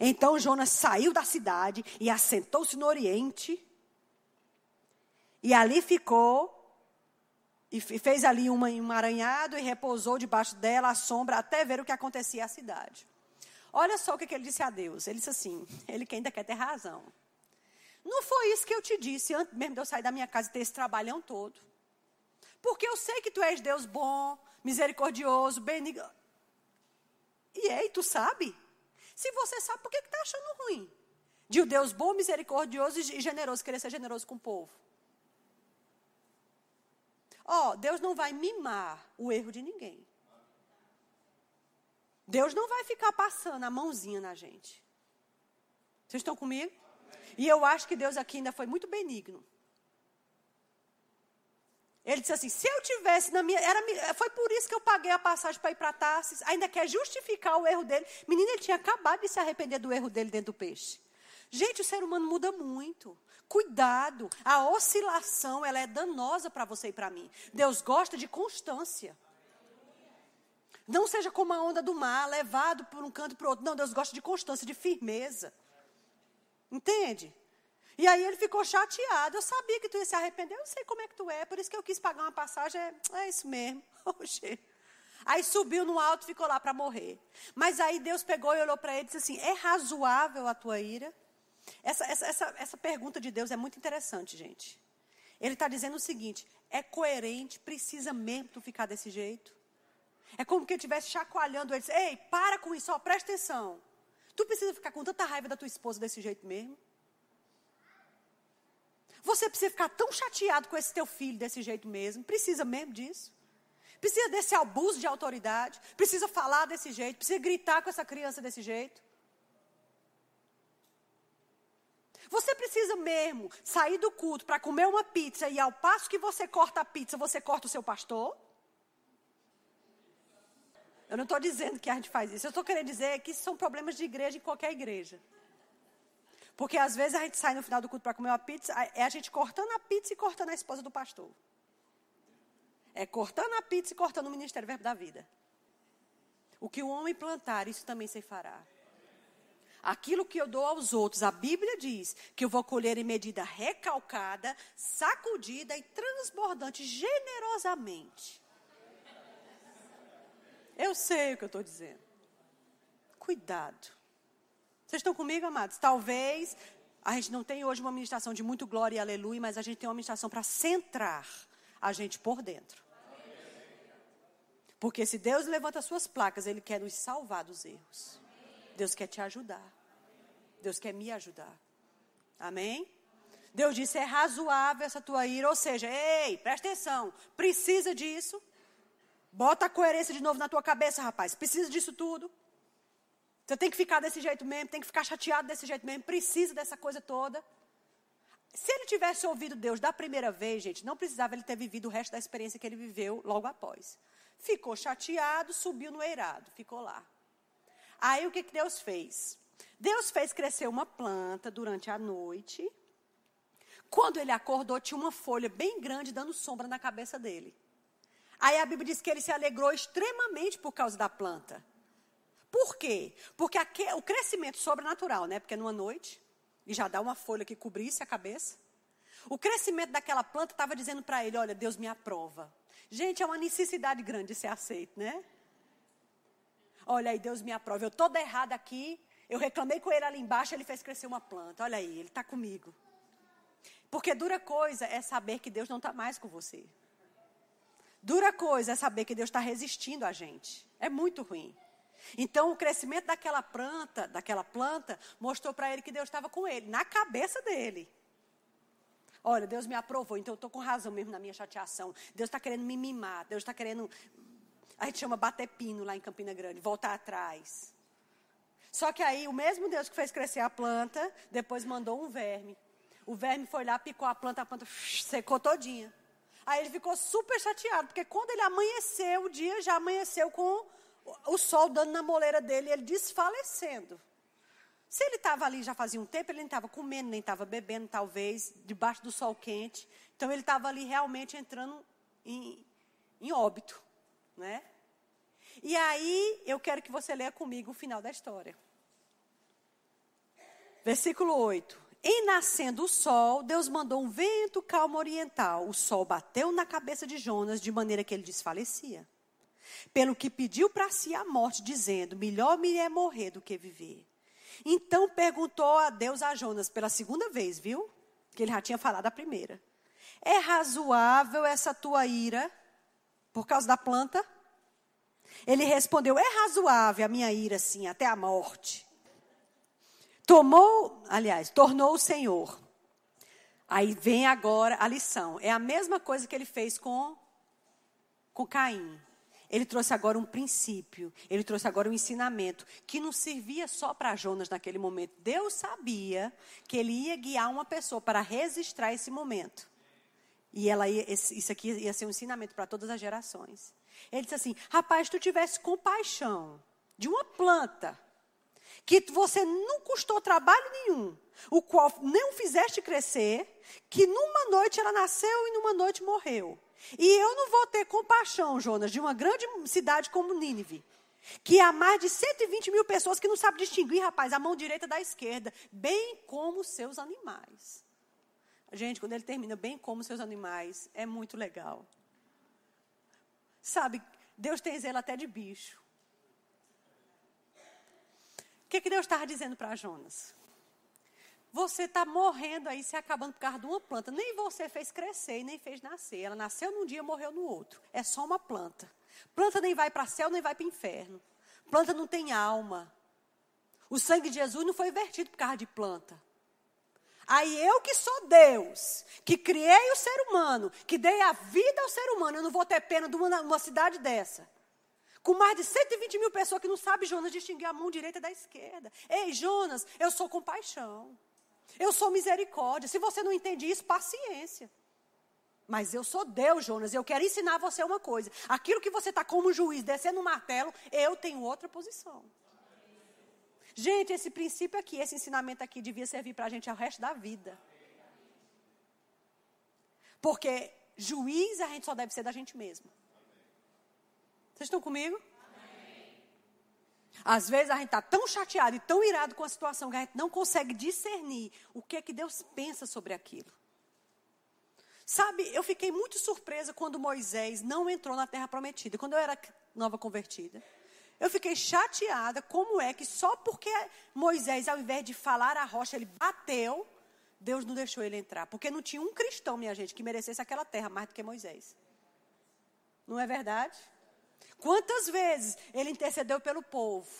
A: Então Jonas saiu da cidade e assentou-se no Oriente. E ali ficou. E fez ali um emaranhado e repousou debaixo dela à sombra até ver o que acontecia à cidade. Olha só o que, que ele disse a Deus. Ele disse assim: ele que ainda quer ter razão. Não foi isso que eu te disse antes mesmo de eu sair da minha casa e ter esse trabalhão todo. Porque eu sei que tu és Deus bom, misericordioso, benigno. E ei, tu sabe? Se você sabe, por que está achando ruim? De um Deus bom, misericordioso e generoso, querer ser generoso com o povo. Ó, oh, Deus não vai mimar o erro de ninguém. Deus não vai ficar passando a mãozinha na gente. Vocês estão comigo? E eu acho que Deus aqui ainda foi muito benigno. Ele disse assim: se eu tivesse na minha. Era, foi por isso que eu paguei a passagem para ir para Tarsis. Ainda quer justificar o erro dele. Menino, ele tinha acabado de se arrepender do erro dele dentro do peixe. Gente, o ser humano muda muito. Cuidado. A oscilação, ela é danosa para você e para mim. Deus gosta de constância. Não seja como a onda do mar, levado por um canto para o outro. Não, Deus gosta de constância, de firmeza. Entende? E aí ele ficou chateado. Eu sabia que tu ia se arrepender, eu sei como é que tu é, por isso que eu quis pagar uma passagem. É, é isso mesmo. Oxê. Aí subiu no alto e ficou lá para morrer. Mas aí Deus pegou e olhou para ele e disse assim: É razoável a tua ira? Essa, essa, essa, essa pergunta de Deus é muito interessante, gente. Ele está dizendo o seguinte: é coerente, precisa mesmo tu ficar desse jeito? É como que ele estivesse chacoalhando ele. Ei, para com isso, ó, presta atenção. Tu precisa ficar com tanta raiva da tua esposa desse jeito mesmo? Você precisa ficar tão chateado com esse teu filho desse jeito mesmo? Precisa mesmo disso? Precisa desse abuso de autoridade? Precisa falar desse jeito? Precisa gritar com essa criança desse jeito? Você precisa mesmo sair do culto para comer uma pizza e ao passo que você corta a pizza, você corta o seu pastor? Eu não estou dizendo que a gente faz isso. Eu estou querendo dizer que isso são problemas de igreja em qualquer igreja. Porque às vezes a gente sai no final do culto para comer uma pizza, é a gente cortando a pizza e cortando a esposa do pastor. É cortando a pizza e cortando o ministério verbo da vida. O que o homem plantar, isso também se fará. Aquilo que eu dou aos outros, a Bíblia diz que eu vou colher em medida recalcada, sacudida e transbordante, generosamente. Eu sei o que eu estou dizendo. Cuidado. Vocês estão comigo, amados? Talvez a gente não tenha hoje uma ministração de muito glória e aleluia, mas a gente tem uma ministração para centrar a gente por dentro. Porque se Deus levanta as suas placas, Ele quer nos salvar dos erros. Deus quer te ajudar. Deus quer me ajudar. Amém? Deus disse: é razoável essa tua ira. Ou seja, ei, presta atenção. Precisa disso. Bota a coerência de novo na tua cabeça, rapaz. Precisa disso tudo. Você tem que ficar desse jeito mesmo, tem que ficar chateado desse jeito mesmo, precisa dessa coisa toda. Se ele tivesse ouvido Deus da primeira vez, gente, não precisava ele ter vivido o resto da experiência que ele viveu logo após. Ficou chateado, subiu no eirado, ficou lá. Aí o que, que Deus fez? Deus fez crescer uma planta durante a noite. Quando ele acordou, tinha uma folha bem grande dando sombra na cabeça dele. Aí a Bíblia diz que ele se alegrou extremamente por causa da planta. Por quê? Porque aqui, o crescimento sobrenatural, né? Porque numa noite, e já dá uma folha que cobrisse a cabeça. O crescimento daquela planta estava dizendo para ele: Olha, Deus me aprova. Gente, é uma necessidade grande de ser aceito, né? Olha aí, Deus me aprova. Eu toda errada aqui. Eu reclamei com ele ali embaixo, ele fez crescer uma planta. Olha aí, ele está comigo. Porque dura coisa é saber que Deus não está mais com você. Dura coisa é saber que Deus está resistindo a gente. É muito ruim. Então, o crescimento daquela planta, daquela planta, mostrou para ele que Deus estava com ele, na cabeça dele. Olha, Deus me aprovou, então eu estou com razão mesmo na minha chateação. Deus está querendo me mimar, Deus está querendo. A gente chama bater pino lá em Campina Grande, voltar atrás. Só que aí o mesmo Deus que fez crescer a planta, depois mandou um verme. O verme foi lá, picou a planta, a planta secou todinha. Aí ele ficou super chateado, porque quando ele amanheceu, o dia já amanheceu com o sol dando na moleira dele, ele desfalecendo. Se ele estava ali já fazia um tempo, ele nem estava comendo, nem estava bebendo, talvez, debaixo do sol quente. Então ele estava ali realmente entrando em, em óbito, né? E aí eu quero que você leia comigo o final da história. Versículo 8. Em nascendo o sol, Deus mandou um vento calmo oriental. O sol bateu na cabeça de Jonas de maneira que ele desfalecia. Pelo que pediu para si a morte, dizendo: Melhor me é morrer do que viver. Então perguntou a Deus a Jonas pela segunda vez, viu? Que ele já tinha falado a primeira. É razoável essa tua ira por causa da planta? Ele respondeu: É razoável a minha ira, sim, até a morte. Tomou, aliás, tornou o Senhor. Aí vem agora a lição. É a mesma coisa que ele fez com, com Caim. Ele trouxe agora um princípio, ele trouxe agora um ensinamento que não servia só para Jonas naquele momento. Deus sabia que ele ia guiar uma pessoa para registrar esse momento. E ela ia, isso aqui ia ser um ensinamento para todas as gerações. Ele disse assim: rapaz, tu tivesse compaixão de uma planta que você não custou trabalho nenhum, o qual não fizeste crescer, que numa noite ela nasceu e numa noite morreu. E eu não vou ter compaixão, Jonas, de uma grande cidade como Nínive. Que há mais de 120 mil pessoas que não sabem distinguir, rapaz, a mão direita da esquerda, bem como seus animais. Gente, quando ele termina bem como seus animais, é muito legal. Sabe, Deus tem zelo até de bicho. O que, que Deus estava dizendo para Jonas? Você está morrendo aí, se acabando por causa de uma planta. Nem você fez crescer e nem fez nascer. Ela nasceu num dia morreu no outro. É só uma planta. Planta nem vai para céu, nem vai para inferno. Planta não tem alma. O sangue de Jesus não foi vertido por causa de planta. Aí eu que sou Deus, que criei o ser humano, que dei a vida ao ser humano, eu não vou ter pena de uma, uma cidade dessa. Com mais de 120 mil pessoas que não sabem, Jonas, distinguir a mão direita da esquerda. Ei, Jonas, eu sou compaixão. Eu sou misericórdia. Se você não entende isso, paciência. Mas eu sou Deus, Jonas. Eu quero ensinar você uma coisa. Aquilo que você está como juiz, descendo o martelo, eu tenho outra posição. Gente, esse princípio aqui, esse ensinamento aqui, devia servir para a gente ao resto da vida. Porque juiz a gente só deve ser da gente mesmo. Vocês estão comigo? Às vezes a gente está tão chateado e tão irado com a situação que a gente não consegue discernir o que é que Deus pensa sobre aquilo. Sabe, eu fiquei muito surpresa quando Moisés não entrou na terra prometida, quando eu era nova convertida. Eu fiquei chateada como é que só porque Moisés, ao invés de falar a rocha, ele bateu, Deus não deixou ele entrar. Porque não tinha um cristão, minha gente, que merecesse aquela terra mais do que Moisés. Não é verdade? Quantas vezes ele intercedeu pelo povo?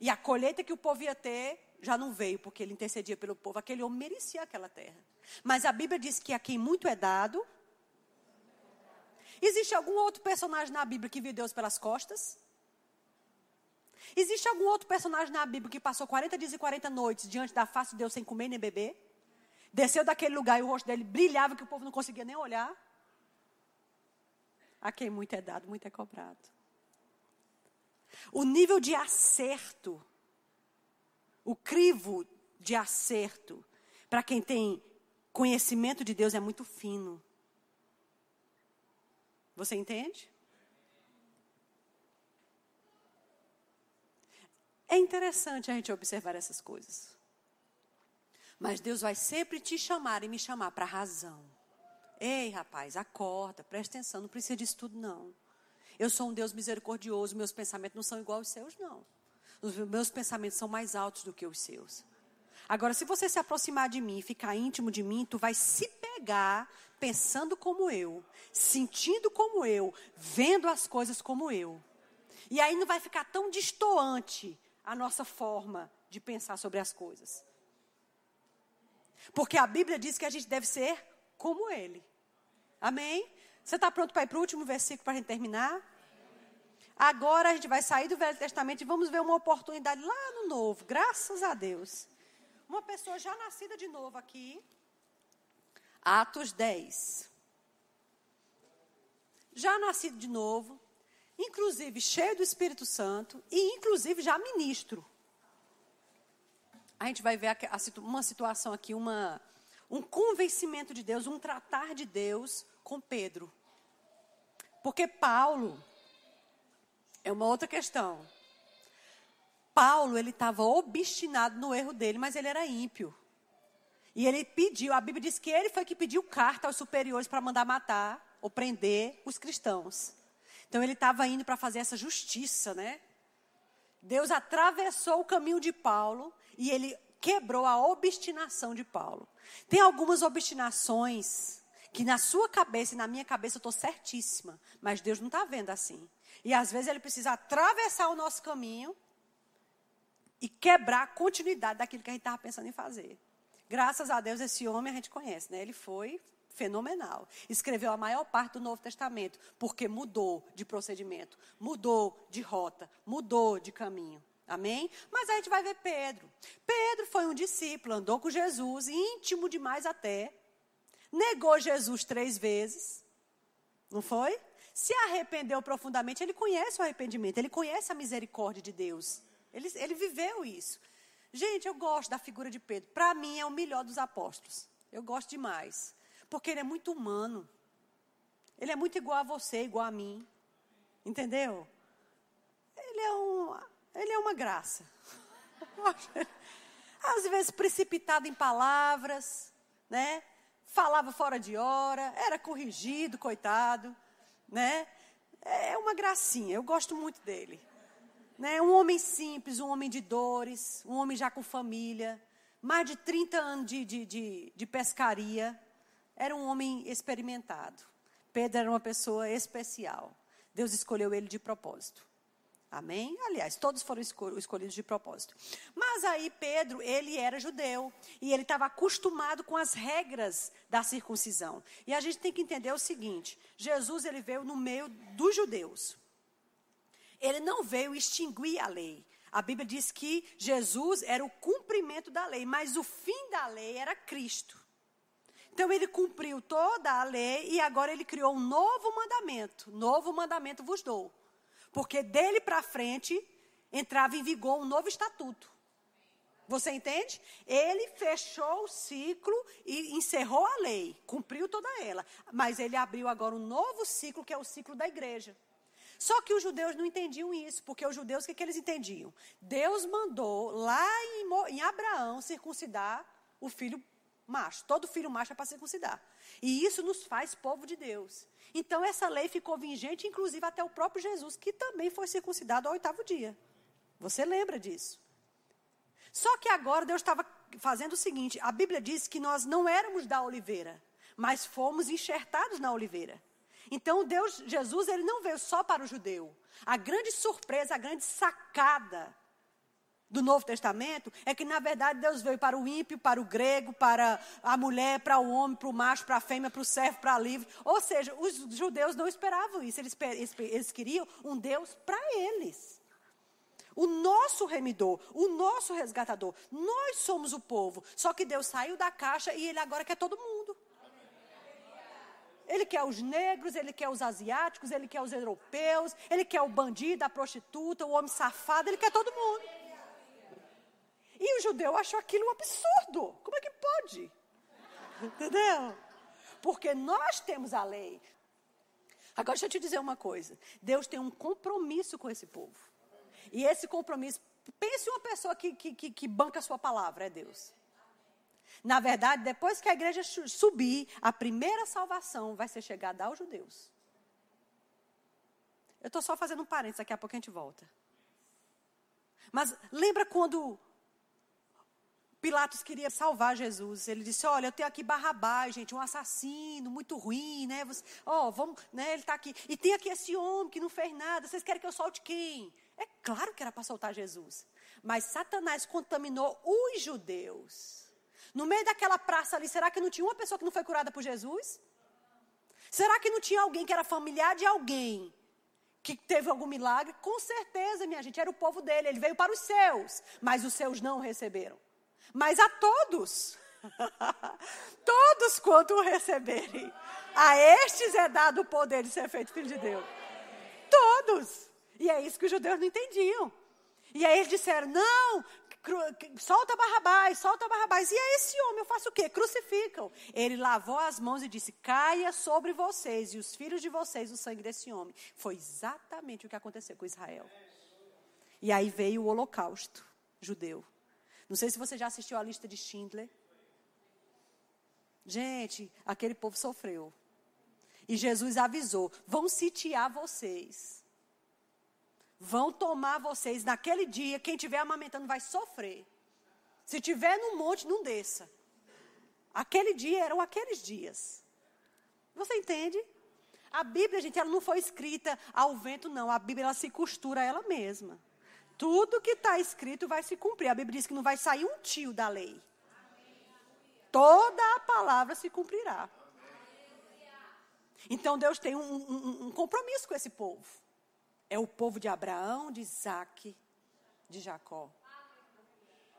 A: E a colheita que o povo ia ter já não veio, porque ele intercedia pelo povo. Aquele homem merecia aquela terra. Mas a Bíblia diz que a quem muito é dado. Existe algum outro personagem na Bíblia que viu Deus pelas costas? Existe algum outro personagem na Bíblia que passou 40 dias e 40 noites diante da face de Deus sem comer nem beber? Desceu daquele lugar e o rosto dele brilhava que o povo não conseguia nem olhar? A quem muito é dado, muito é cobrado. O nível de acerto, o crivo de acerto, para quem tem conhecimento de Deus é muito fino. Você entende? É interessante a gente observar essas coisas. Mas Deus vai sempre te chamar e me chamar para a razão. Ei, rapaz, acorda, presta atenção, não precisa disso tudo, não. Eu sou um Deus misericordioso, meus pensamentos não são igual aos seus, não. Os meus pensamentos são mais altos do que os seus. Agora, se você se aproximar de mim, ficar íntimo de mim, tu vai se pegar pensando como eu, sentindo como eu, vendo as coisas como eu. E aí não vai ficar tão distoante a nossa forma de pensar sobre as coisas. Porque a Bíblia diz que a gente deve ser como Ele. Amém? Você está pronto para ir para o último versículo para a gente terminar? Agora a gente vai sair do Velho Testamento e vamos ver uma oportunidade lá no Novo. Graças a Deus. Uma pessoa já nascida de novo aqui. Atos 10. Já nascido de novo, inclusive cheio do Espírito Santo e inclusive já ministro. A gente vai ver uma situação aqui, uma, um convencimento de Deus, um tratar de Deus com Pedro. Porque Paulo é uma outra questão. Paulo, ele estava obstinado no erro dele, mas ele era ímpio. E ele pediu, a Bíblia diz que ele foi que pediu carta aos superiores para mandar matar ou prender os cristãos. Então ele estava indo para fazer essa justiça, né? Deus atravessou o caminho de Paulo e ele quebrou a obstinação de Paulo. Tem algumas obstinações que na sua cabeça e na minha cabeça eu estou certíssima, mas Deus não está vendo assim. E às vezes ele precisa atravessar o nosso caminho e quebrar a continuidade daquilo que a gente estava pensando em fazer. Graças a Deus, esse homem a gente conhece, né? Ele foi fenomenal. Escreveu a maior parte do Novo Testamento, porque mudou de procedimento, mudou de rota, mudou de caminho. Amém? Mas a gente vai ver Pedro. Pedro foi um discípulo, andou com Jesus, íntimo demais até. Negou Jesus três vezes. Não foi? se arrependeu profundamente, ele conhece o arrependimento, ele conhece a misericórdia de Deus. Ele, ele viveu isso. Gente, eu gosto da figura de Pedro. Para mim, é o melhor dos apóstolos. Eu gosto demais. Porque ele é muito humano. Ele é muito igual a você, igual a mim. Entendeu? Ele é, um, ele é uma graça. Às vezes precipitado em palavras, né? Falava fora de hora, era corrigido, coitado né? É uma gracinha, eu gosto muito dele. Né? Um homem simples, um homem de dores, um homem já com família, mais de 30 anos de, de, de, de pescaria. Era um homem experimentado. Pedro era uma pessoa especial. Deus escolheu ele de propósito. Amém? Aliás, todos foram escolhidos de propósito. Mas aí Pedro, ele era judeu e ele estava acostumado com as regras da circuncisão. E a gente tem que entender o seguinte: Jesus ele veio no meio dos judeus. Ele não veio extinguir a lei. A Bíblia diz que Jesus era o cumprimento da lei, mas o fim da lei era Cristo. Então ele cumpriu toda a lei e agora ele criou um novo mandamento. Novo mandamento vos dou porque dele para frente entrava em vigor um novo estatuto. Você entende? Ele fechou o ciclo e encerrou a lei, cumpriu toda ela. Mas ele abriu agora um novo ciclo, que é o ciclo da igreja. Só que os judeus não entendiam isso, porque os judeus, o que, que eles entendiam? Deus mandou lá em, em Abraão circuncidar o filho macho. Todo filho macho é para circuncidar. E isso nos faz povo de Deus. Então, essa lei ficou vigente, inclusive até o próprio Jesus, que também foi circuncidado ao oitavo dia. Você lembra disso? Só que agora Deus estava fazendo o seguinte: a Bíblia diz que nós não éramos da oliveira, mas fomos enxertados na oliveira. Então, Deus, Jesus, ele não veio só para o judeu. A grande surpresa, a grande sacada do Novo Testamento é que, na verdade, Deus veio para o ímpio, para o grego, para a mulher, para o homem, para o macho, para a fêmea, para o servo, para a livre. Ou seja, os judeus não esperavam isso. Eles, eles, queriam um Deus para eles. O nosso remidor, o nosso resgatador. Nós somos o povo. Só que Deus saiu da caixa e ele agora quer todo mundo. Ele quer os negros, ele quer os asiáticos, ele quer os europeus, ele quer o bandido, a prostituta, o homem safado, ele quer todo mundo. E o judeu achou aquilo um absurdo. Como é que pode? Entendeu? Porque nós temos a lei. Agora, deixa eu te dizer uma coisa. Deus tem um compromisso com esse povo. E esse compromisso, pense uma pessoa que, que, que, que banca a sua palavra, é Deus. Na verdade, depois que a igreja subir, a primeira salvação vai ser chegada aos judeus. Eu estou só fazendo um parênteses, daqui a pouco a gente volta. Mas lembra quando Pilatos queria salvar Jesus. Ele disse: Olha, eu tenho aqui Barrabás, gente, um assassino muito ruim, né? Ó, oh, vamos, né? Ele está aqui. E tem aqui esse homem que não fez nada. Vocês querem que eu solte quem? É claro que era para soltar Jesus. Mas Satanás contaminou os judeus. No meio daquela praça ali, será que não tinha uma pessoa que não foi curada por Jesus? Será que não tinha alguém que era familiar de alguém que teve algum milagre? Com certeza, minha gente, era o povo dele. Ele veio para os seus, mas os seus não receberam. Mas a todos, todos quanto o receberem, a estes é dado o poder de ser feito filho de Deus. Todos. E é isso que os judeus não entendiam. E aí eles disseram: não, solta Barrabás, solta Barrabás. E é esse homem, eu faço o quê? Crucificam. Ele lavou as mãos e disse: caia sobre vocês e os filhos de vocês o sangue desse homem. Foi exatamente o que aconteceu com Israel. E aí veio o holocausto judeu. Não sei se você já assistiu a lista de Schindler. Gente, aquele povo sofreu. E Jesus avisou: vão sitiar vocês vão tomar vocês naquele dia. Quem estiver amamentando vai sofrer. Se tiver no monte, não desça. Aquele dia eram aqueles dias. Você entende? A Bíblia, gente, ela não foi escrita ao vento, não. A Bíblia, ela se costura ela mesma. Tudo que está escrito vai se cumprir. A Bíblia diz que não vai sair um tio da lei. Toda a palavra se cumprirá. Então Deus tem um, um, um compromisso com esse povo. É o povo de Abraão, de Isaac, de Jacó.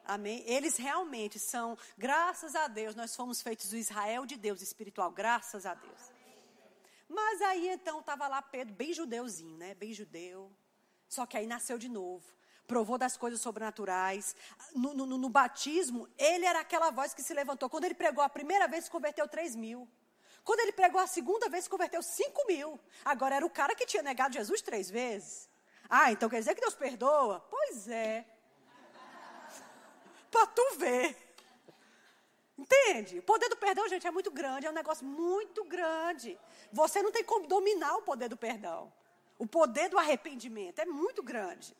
A: Amém? Eles realmente são, graças a Deus, nós fomos feitos o Israel de Deus espiritual, graças a Deus. Mas aí então estava lá Pedro, bem judeuzinho, né? Bem judeu. Só que aí nasceu de novo. Provou das coisas sobrenaturais. No, no, no batismo, ele era aquela voz que se levantou. Quando ele pregou a primeira vez, converteu 3 mil. Quando ele pregou a segunda vez, converteu 5 mil. Agora era o cara que tinha negado Jesus três vezes. Ah, então quer dizer que Deus perdoa? Pois é. Para tu ver. Entende? O poder do perdão, gente, é muito grande, é um negócio muito grande. Você não tem como dominar o poder do perdão. O poder do arrependimento é muito grande.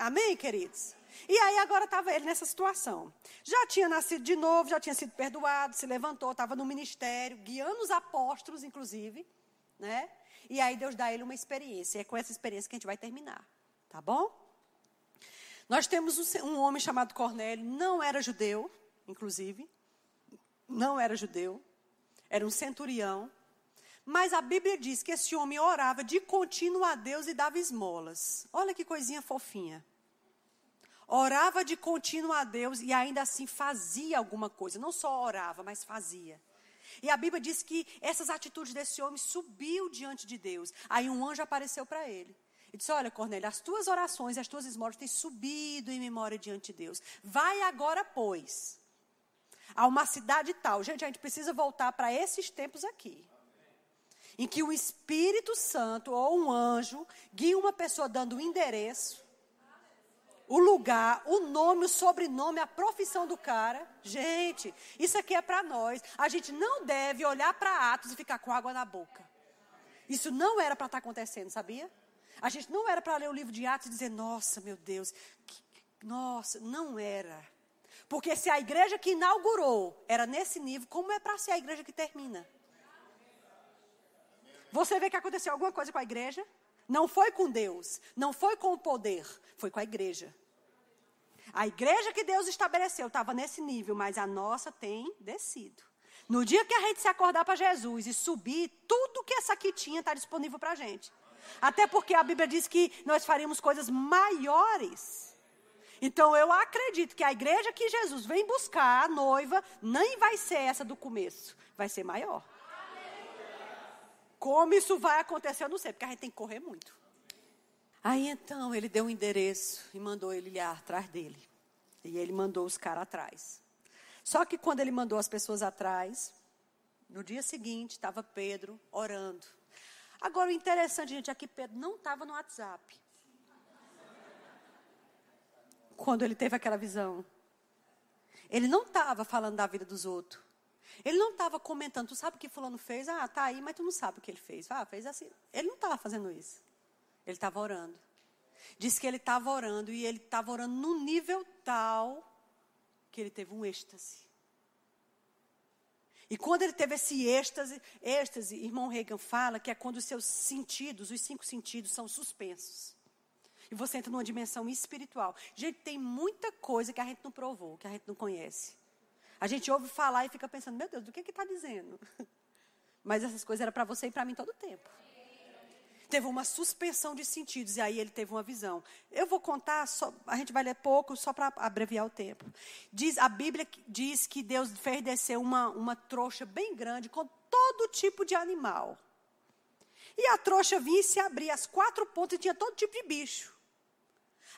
A: Amém, queridos? E aí agora estava ele nessa situação. Já tinha nascido de novo, já tinha sido perdoado, se levantou, estava no ministério, guiando os apóstolos, inclusive, né? E aí Deus dá a ele uma experiência. E é com essa experiência que a gente vai terminar. Tá bom? Nós temos um, um homem chamado Cornélio, não era judeu, inclusive. Não era judeu. Era um centurião. Mas a Bíblia diz que esse homem orava de contínuo a Deus e dava esmolas. Olha que coisinha fofinha orava de contínuo a Deus e ainda assim fazia alguma coisa. Não só orava, mas fazia. E a Bíblia diz que essas atitudes desse homem subiu diante de Deus. Aí um anjo apareceu para ele. E disse: Olha, Cornélio, as tuas orações e as tuas esmolas têm subido em memória diante de Deus. Vai agora, pois, a uma cidade tal. Gente, a gente precisa voltar para esses tempos aqui. Em que o Espírito Santo ou um anjo guia uma pessoa dando o um endereço o lugar, o nome, o sobrenome, a profissão do cara. Gente, isso aqui é para nós. A gente não deve olhar para Atos e ficar com água na boca. Isso não era para estar tá acontecendo, sabia? A gente não era para ler o livro de Atos e dizer, nossa, meu Deus, que, nossa, não era. Porque se a igreja que inaugurou era nesse nível, como é para ser a igreja que termina? Você vê que aconteceu alguma coisa com a igreja? Não foi com Deus, não foi com o poder, foi com a igreja. A igreja que Deus estabeleceu estava nesse nível, mas a nossa tem descido. No dia que a gente se acordar para Jesus e subir, tudo que essa aqui tinha está disponível para a gente. Até porque a Bíblia diz que nós faríamos coisas maiores. Então eu acredito que a igreja que Jesus vem buscar, a noiva, nem vai ser essa do começo, vai ser maior. Como isso vai acontecer, eu não sei, porque a gente tem que correr muito. Aí então ele deu um endereço e mandou ele ir atrás dele. E ele mandou os caras atrás. Só que quando ele mandou as pessoas atrás, no dia seguinte estava Pedro orando. Agora o interessante, gente, é que Pedro não estava no WhatsApp. Quando ele teve aquela visão. Ele não estava falando da vida dos outros. Ele não estava comentando, tu sabe o que fulano fez? Ah, tá aí, mas tu não sabe o que ele fez. Ah, fez assim. Ele não estava fazendo isso. Ele estava orando. Diz que ele estava orando e ele estava orando num nível tal que ele teve um êxtase. E quando ele teve esse êxtase, êxtase, irmão Reagan fala que é quando os seus sentidos, os cinco sentidos, são suspensos. E você entra numa dimensão espiritual. Gente, tem muita coisa que a gente não provou, que a gente não conhece. A gente ouve falar e fica pensando, meu Deus, do que que está dizendo? Mas essas coisas eram para você e para mim todo o tempo. Teve uma suspensão de sentidos e aí ele teve uma visão. Eu vou contar, só, a gente vai ler pouco, só para abreviar o tempo. Diz, a Bíblia diz que Deus fez descer uma, uma trouxa bem grande com todo tipo de animal. E a trouxa vinha e se abria as quatro pontas e tinha todo tipo de bicho.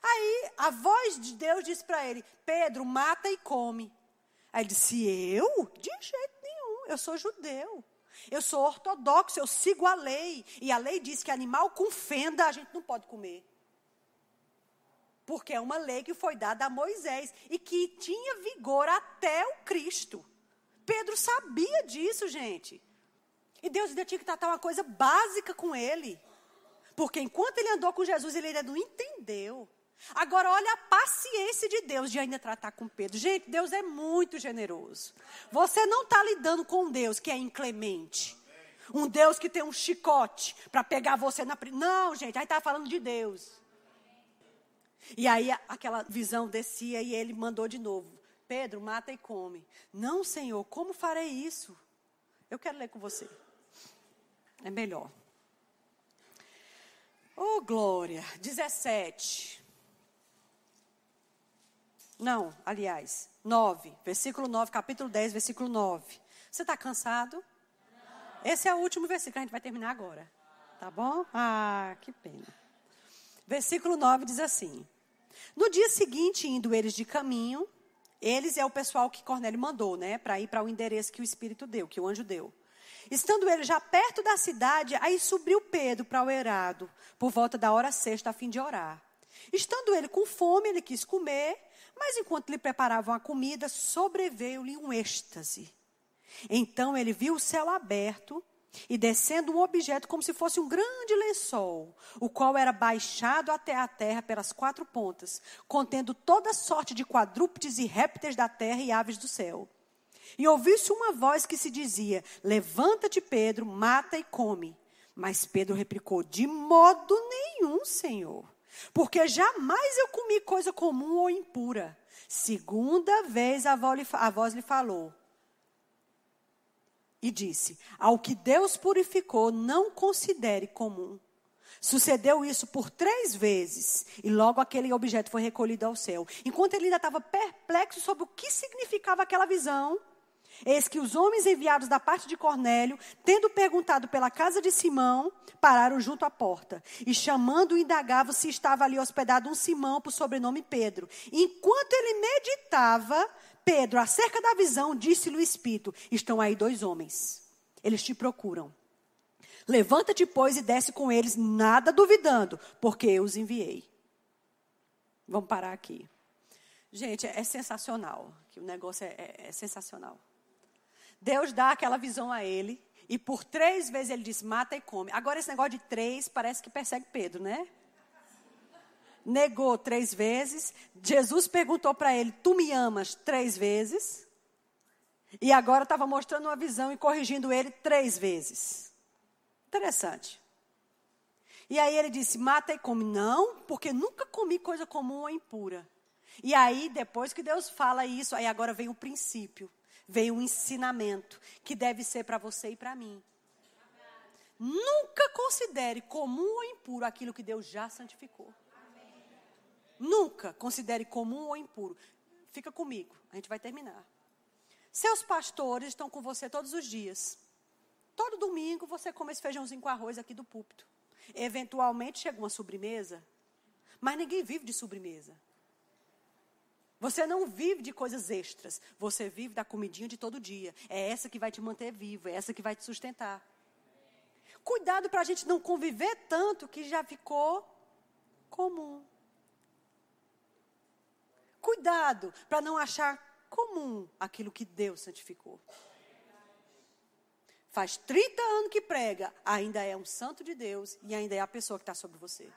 A: Aí a voz de Deus disse para ele: Pedro, mata e come. Aí ele disse: Eu? De jeito nenhum, eu sou judeu. Eu sou ortodoxo, eu sigo a lei. E a lei diz que animal com fenda a gente não pode comer. Porque é uma lei que foi dada a Moisés e que tinha vigor até o Cristo. Pedro sabia disso, gente. E Deus ainda tinha que tratar uma coisa básica com ele. Porque enquanto ele andou com Jesus, ele ainda não entendeu. Agora, olha a paciência de Deus de ainda tratar com Pedro. Gente, Deus é muito generoso. Você não está lidando com Deus que é inclemente. Um Deus que tem um chicote para pegar você na. Não, gente, aí está falando de Deus. E aí aquela visão descia e ele mandou de novo: Pedro, mata e come. Não, Senhor, como farei isso? Eu quero ler com você. É melhor. Oh, glória. 17. Não, aliás, 9, versículo 9, capítulo 10, versículo 9. Você está cansado? Esse é o último versículo, a gente vai terminar agora. Tá bom? Ah, que pena. Versículo 9 diz assim: No dia seguinte, indo eles de caminho, eles é o pessoal que Cornélio mandou, né, para ir para o endereço que o Espírito deu, que o anjo deu. Estando ele já perto da cidade, aí subiu Pedro para o erado, por volta da hora sexta, a fim de orar. Estando ele com fome, ele quis comer, mas enquanto lhe preparavam a comida, sobreveio-lhe um êxtase. Então ele viu o céu aberto e descendo um objeto como se fosse um grande lençol, o qual era baixado até a terra pelas quatro pontas, contendo toda sorte de quadrúpedes e répteis da terra e aves do céu. E ouviu-se uma voz que se dizia: Levanta-te, Pedro, mata e come. Mas Pedro replicou: De modo nenhum, Senhor. Porque jamais eu comi coisa comum ou impura. Segunda vez a voz lhe, falou. E disse: Ao que Deus purificou, não considere comum. Sucedeu isso por três vezes, e logo aquele objeto foi recolhido ao céu. Enquanto ele ainda estava perplexo sobre o que significava aquela visão, Eis que os homens enviados da parte de Cornélio, tendo perguntado pela casa de Simão, pararam junto à porta. E chamando, indagavam se estava ali hospedado um Simão por sobrenome Pedro. Enquanto ele meditava, Pedro, acerca da visão, disse-lhe o Espírito: Estão aí dois homens. Eles te procuram. Levanta-te, pois, e desce com eles, nada duvidando, porque eu os enviei. Vamos parar aqui. Gente, é, sensacional. Que o negócio é, é, é sensacional. Deus dá aquela visão a ele. E por três vezes ele diz: mata e come. Agora, esse negócio de três parece que persegue Pedro, né? Negou três vezes. Jesus perguntou para ele: Tu me amas três vezes? E agora estava mostrando uma visão e corrigindo ele três vezes. Interessante. E aí ele disse: Mata e come. Não, porque nunca comi coisa comum ou impura. E aí, depois que Deus fala isso, aí agora vem o princípio veio um ensinamento que deve ser para você e para mim. Nunca considere comum ou impuro aquilo que Deus já santificou. Nunca considere comum ou impuro. Fica comigo, a gente vai terminar. Seus pastores estão com você todos os dias. Todo domingo você come esse feijãozinho com arroz aqui do púlpito. Eventualmente chega uma sobremesa, mas ninguém vive de sobremesa. Você não vive de coisas extras. Você vive da comidinha de todo dia. É essa que vai te manter vivo. É essa que vai te sustentar. Cuidado para a gente não conviver tanto que já ficou comum. Cuidado para não achar comum aquilo que Deus santificou. Faz 30 anos que prega, ainda é um santo de Deus e ainda é a pessoa que está sobre você.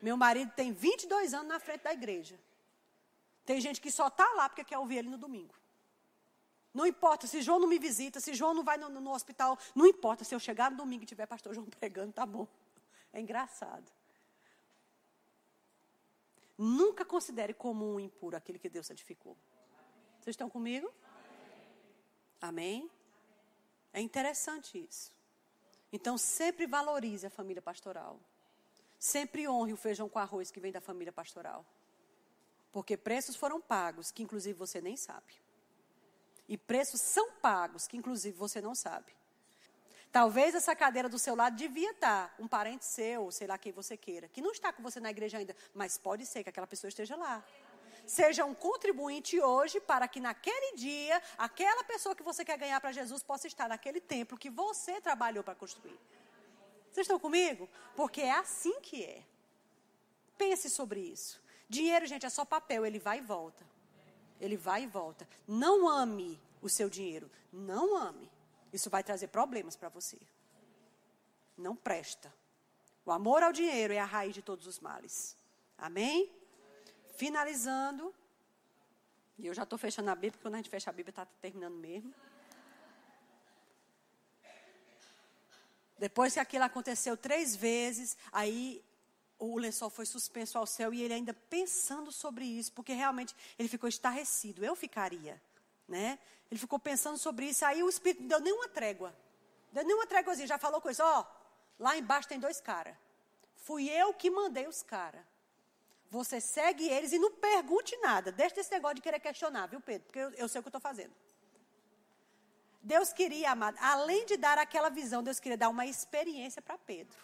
A: Meu marido tem 22 anos na frente da igreja. Tem gente que só está lá porque quer ouvir ele no domingo. Não importa se João não me visita, se João não vai no, no hospital, não importa se eu chegar no domingo e tiver pastor João pregando, tá bom. É engraçado. Nunca considere comum e impuro aquele que Deus santificou. Vocês estão comigo? Amém? É interessante isso. Então, sempre valorize a família pastoral. Sempre honre o feijão com arroz que vem da família pastoral. Porque preços foram pagos que, inclusive, você nem sabe. E preços são pagos que, inclusive, você não sabe. Talvez essa cadeira do seu lado devia estar um parente seu, sei lá quem você queira, que não está com você na igreja ainda, mas pode ser que aquela pessoa esteja lá. Seja um contribuinte hoje para que naquele dia, aquela pessoa que você quer ganhar para Jesus possa estar naquele templo que você trabalhou para construir. Vocês estão comigo? Porque é assim que é. Pense sobre isso. Dinheiro, gente, é só papel, ele vai e volta. Ele vai e volta. Não ame o seu dinheiro. Não ame. Isso vai trazer problemas para você. Não presta. O amor ao dinheiro é a raiz de todos os males. Amém? Finalizando. E eu já estou fechando a Bíblia, porque quando a gente fecha a Bíblia, está terminando mesmo. Depois que aquilo aconteceu três vezes, aí o lençol foi suspenso ao céu e ele ainda pensando sobre isso, porque realmente ele ficou estarrecido. Eu ficaria né? Ele ficou pensando sobre isso, aí o Espírito não deu nenhuma trégua. Deu nenhuma tréguazinha, já falou coisa, ó, lá embaixo tem dois caras. Fui eu que mandei os caras. Você segue eles e não pergunte nada. Deixa esse negócio de querer questionar, viu, Pedro? Porque eu, eu sei o que eu estou fazendo. Deus queria, amado, além de dar aquela visão, Deus queria dar uma experiência para Pedro.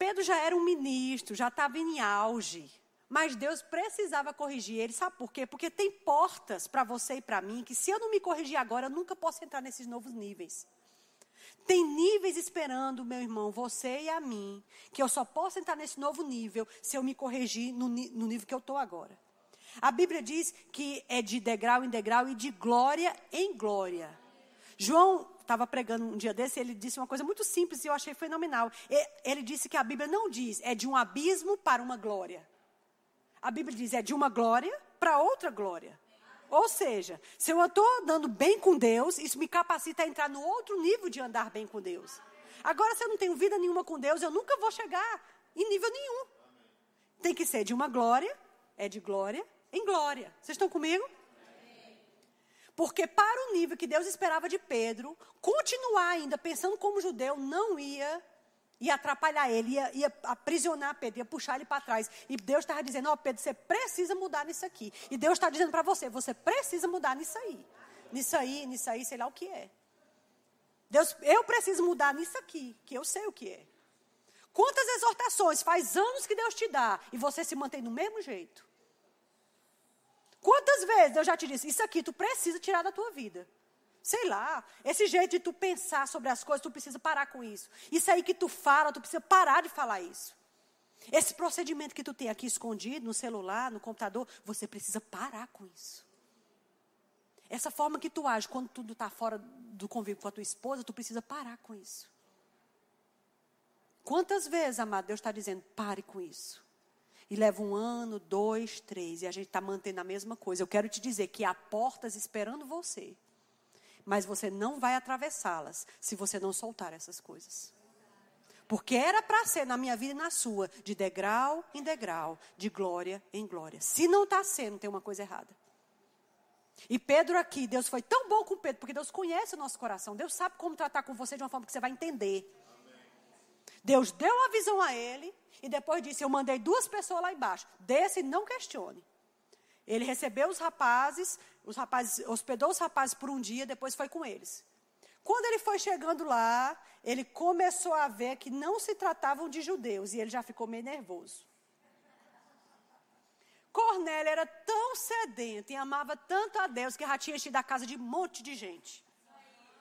A: Pedro já era um ministro, já estava em auge. Mas Deus precisava corrigir ele, sabe por quê? Porque tem portas para você e para mim que se eu não me corrigir agora, eu nunca posso entrar nesses novos níveis. Tem níveis esperando, meu irmão, você e a mim, que eu só posso entrar nesse novo nível se eu me corrigir no, no nível que eu estou agora. A Bíblia diz que é de degrau em degrau e de glória em glória. João estava pregando um dia desse, ele disse uma coisa muito simples e eu achei fenomenal. Ele disse que a Bíblia não diz, é de um abismo para uma glória. A Bíblia diz é de uma glória para outra glória. Ou seja, se eu estou andando bem com Deus, isso me capacita a entrar no outro nível de andar bem com Deus. Agora, se eu não tenho vida nenhuma com Deus, eu nunca vou chegar em nível nenhum. Tem que ser de uma glória, é de glória em glória. Vocês estão comigo? Porque para o nível que Deus esperava de Pedro, continuar ainda pensando como judeu não ia ia atrapalhar ele, ia, ia aprisionar Pedro, ia puxar ele para trás. E Deus estava dizendo: Ó, oh, Pedro, você precisa mudar nisso aqui. E Deus está dizendo para você: você precisa mudar nisso aí. Nisso aí, nisso aí, sei lá o que é. Deus, eu preciso mudar nisso aqui, que eu sei o que é. Quantas exortações faz anos que Deus te dá e você se mantém do mesmo jeito? Quantas vezes eu já te disse, isso aqui tu precisa tirar da tua vida. Sei lá, esse jeito de tu pensar sobre as coisas, tu precisa parar com isso. Isso aí que tu fala, tu precisa parar de falar isso. Esse procedimento que tu tem aqui escondido no celular, no computador, você precisa parar com isso. Essa forma que tu age quando tudo está fora do convívio com a tua esposa, tu precisa parar com isso. Quantas vezes, amado, Deus está dizendo, pare com isso. E leva um ano, dois, três, e a gente está mantendo a mesma coisa. Eu quero te dizer que há portas esperando você mas você não vai atravessá-las se você não soltar essas coisas. Porque era para ser na minha vida e na sua, de degrau em degrau, de glória em glória. Se não está sendo, tem uma coisa errada. E Pedro aqui, Deus foi tão bom com Pedro, porque Deus conhece o nosso coração. Deus sabe como tratar com você de uma forma que você vai entender. Deus deu a visão a ele e depois disse: Eu mandei duas pessoas lá embaixo. Desce e não questione. Ele recebeu os rapazes, os rapazes, hospedou os rapazes por um dia, depois foi com eles. Quando ele foi chegando lá, ele começou a ver que não se tratavam de judeus e ele já ficou meio nervoso. Cornélio era tão sedento e amava tanto a Deus que já tinha enchido a casa de um monte de gente.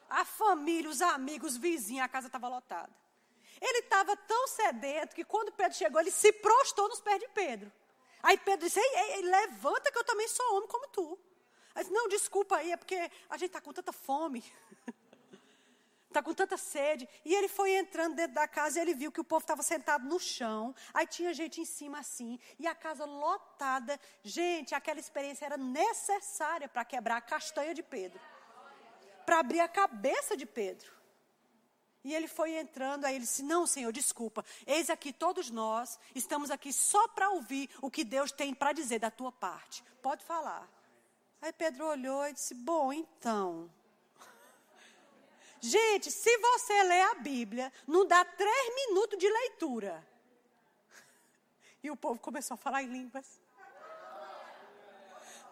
A: A família, os amigos, os vizinhos, a casa estava lotada. Ele estava tão sedento que quando Pedro chegou, ele se prostou nos pés de Pedro. Aí Pedro disse: ei, ei, ei, levanta que eu também sou homem como tu. Aí disse, não, desculpa aí, é porque a gente está com tanta fome. Está com tanta sede. E ele foi entrando dentro da casa e ele viu que o povo estava sentado no chão. Aí tinha gente em cima assim. E a casa lotada. Gente, aquela experiência era necessária para quebrar a castanha de Pedro. Para abrir a cabeça de Pedro. E ele foi entrando, aí ele disse: Não, Senhor, desculpa. Eis aqui todos nós, estamos aqui só para ouvir o que Deus tem para dizer da tua parte. Pode falar. Aí Pedro olhou e disse: Bom, então. Gente, se você lê a Bíblia, não dá três minutos de leitura. E o povo começou a falar em línguas.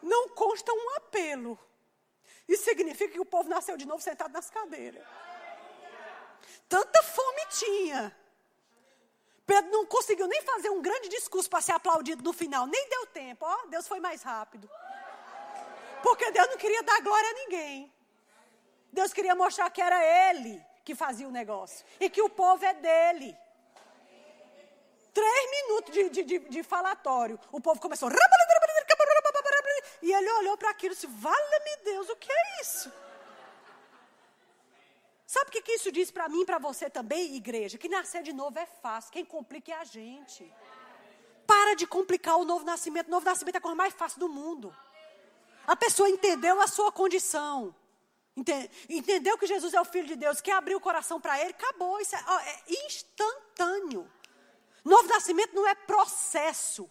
A: Não consta um apelo. Isso significa que o povo nasceu de novo sentado nas cadeiras. Tanta fome tinha. Pedro não conseguiu nem fazer um grande discurso para ser aplaudido no final. Nem deu tempo. Ó, Deus foi mais rápido. Porque Deus não queria dar glória a ninguém. Deus queria mostrar que era Ele que fazia o negócio. E que o povo é dele. Três minutos de, de, de, de falatório. O povo começou. E ele olhou para aquilo e disse: Vale-me Deus, o que é isso? Sabe o que, que isso diz para mim e para você também, igreja? Que nascer de novo é fácil, quem complica é a gente. Para de complicar o novo nascimento. O novo nascimento é a coisa mais fácil do mundo. A pessoa entendeu a sua condição. Entendeu que Jesus é o Filho de Deus, que abriu o coração para ele, acabou. Isso é, ó, é instantâneo. Novo nascimento não é processo.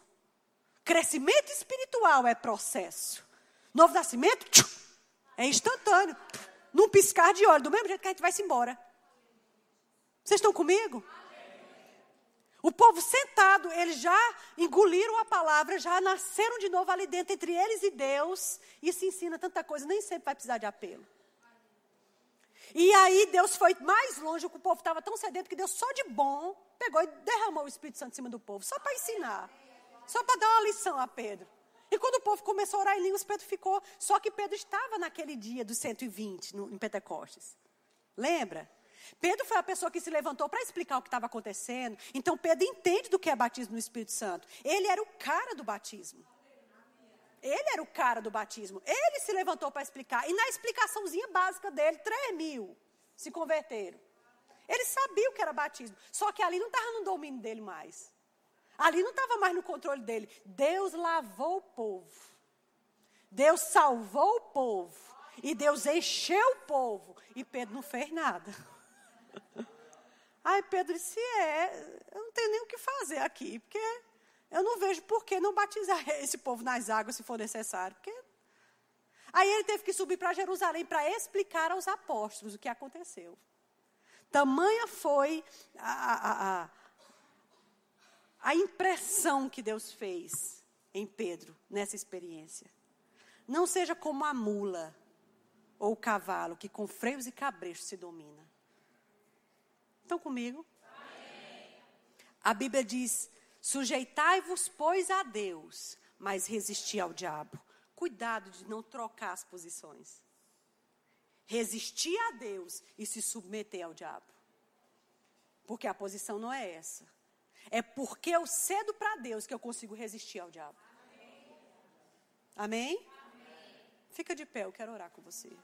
A: Crescimento espiritual é processo. Novo nascimento tchum, é instantâneo. Num piscar de olho, do mesmo jeito que a gente vai se embora. Vocês estão comigo? O povo sentado, eles já engoliram a palavra, já nasceram de novo ali dentro, entre eles e Deus. Se ensina tanta coisa, nem sempre vai precisar de apelo. E aí Deus foi mais longe, o povo estava tão sedento que Deus só de bom pegou e derramou o Espírito Santo em cima do povo, só para ensinar. Só para dar uma lição a Pedro. E quando o povo começou a orar em línguas, Pedro ficou. Só que Pedro estava naquele dia dos 120 no, em Pentecostes. Lembra? Pedro foi a pessoa que se levantou para explicar o que estava acontecendo. Então Pedro entende do que é batismo no Espírito Santo. Ele era o cara do batismo. Ele era o cara do batismo. Ele se levantou para explicar. E na explicaçãozinha básica dele, 3 mil se converteram. Ele sabia o que era batismo. Só que ali não estava no domínio dele mais. Ali não estava mais no controle dele. Deus lavou o povo. Deus salvou o povo. E Deus encheu o povo. E Pedro não fez nada. Aí Pedro disse: É, eu não tenho nem o que fazer aqui, porque eu não vejo por que não batizar esse povo nas águas se for necessário. Porque... Aí ele teve que subir para Jerusalém para explicar aos apóstolos o que aconteceu. Tamanha foi a, a, a a impressão que Deus fez em Pedro nessa experiência. Não seja como a mula ou o cavalo que com freios e cabrechos se domina. Estão comigo? Amém. A Bíblia diz: sujeitai-vos, pois, a Deus, mas resisti ao diabo. Cuidado de não trocar as posições. Resistir a Deus e se submeter ao diabo. Porque a posição não é essa. É porque eu cedo para Deus que eu consigo resistir ao diabo. Amém? Amém? Amém? Fica de pé, eu quero orar com você.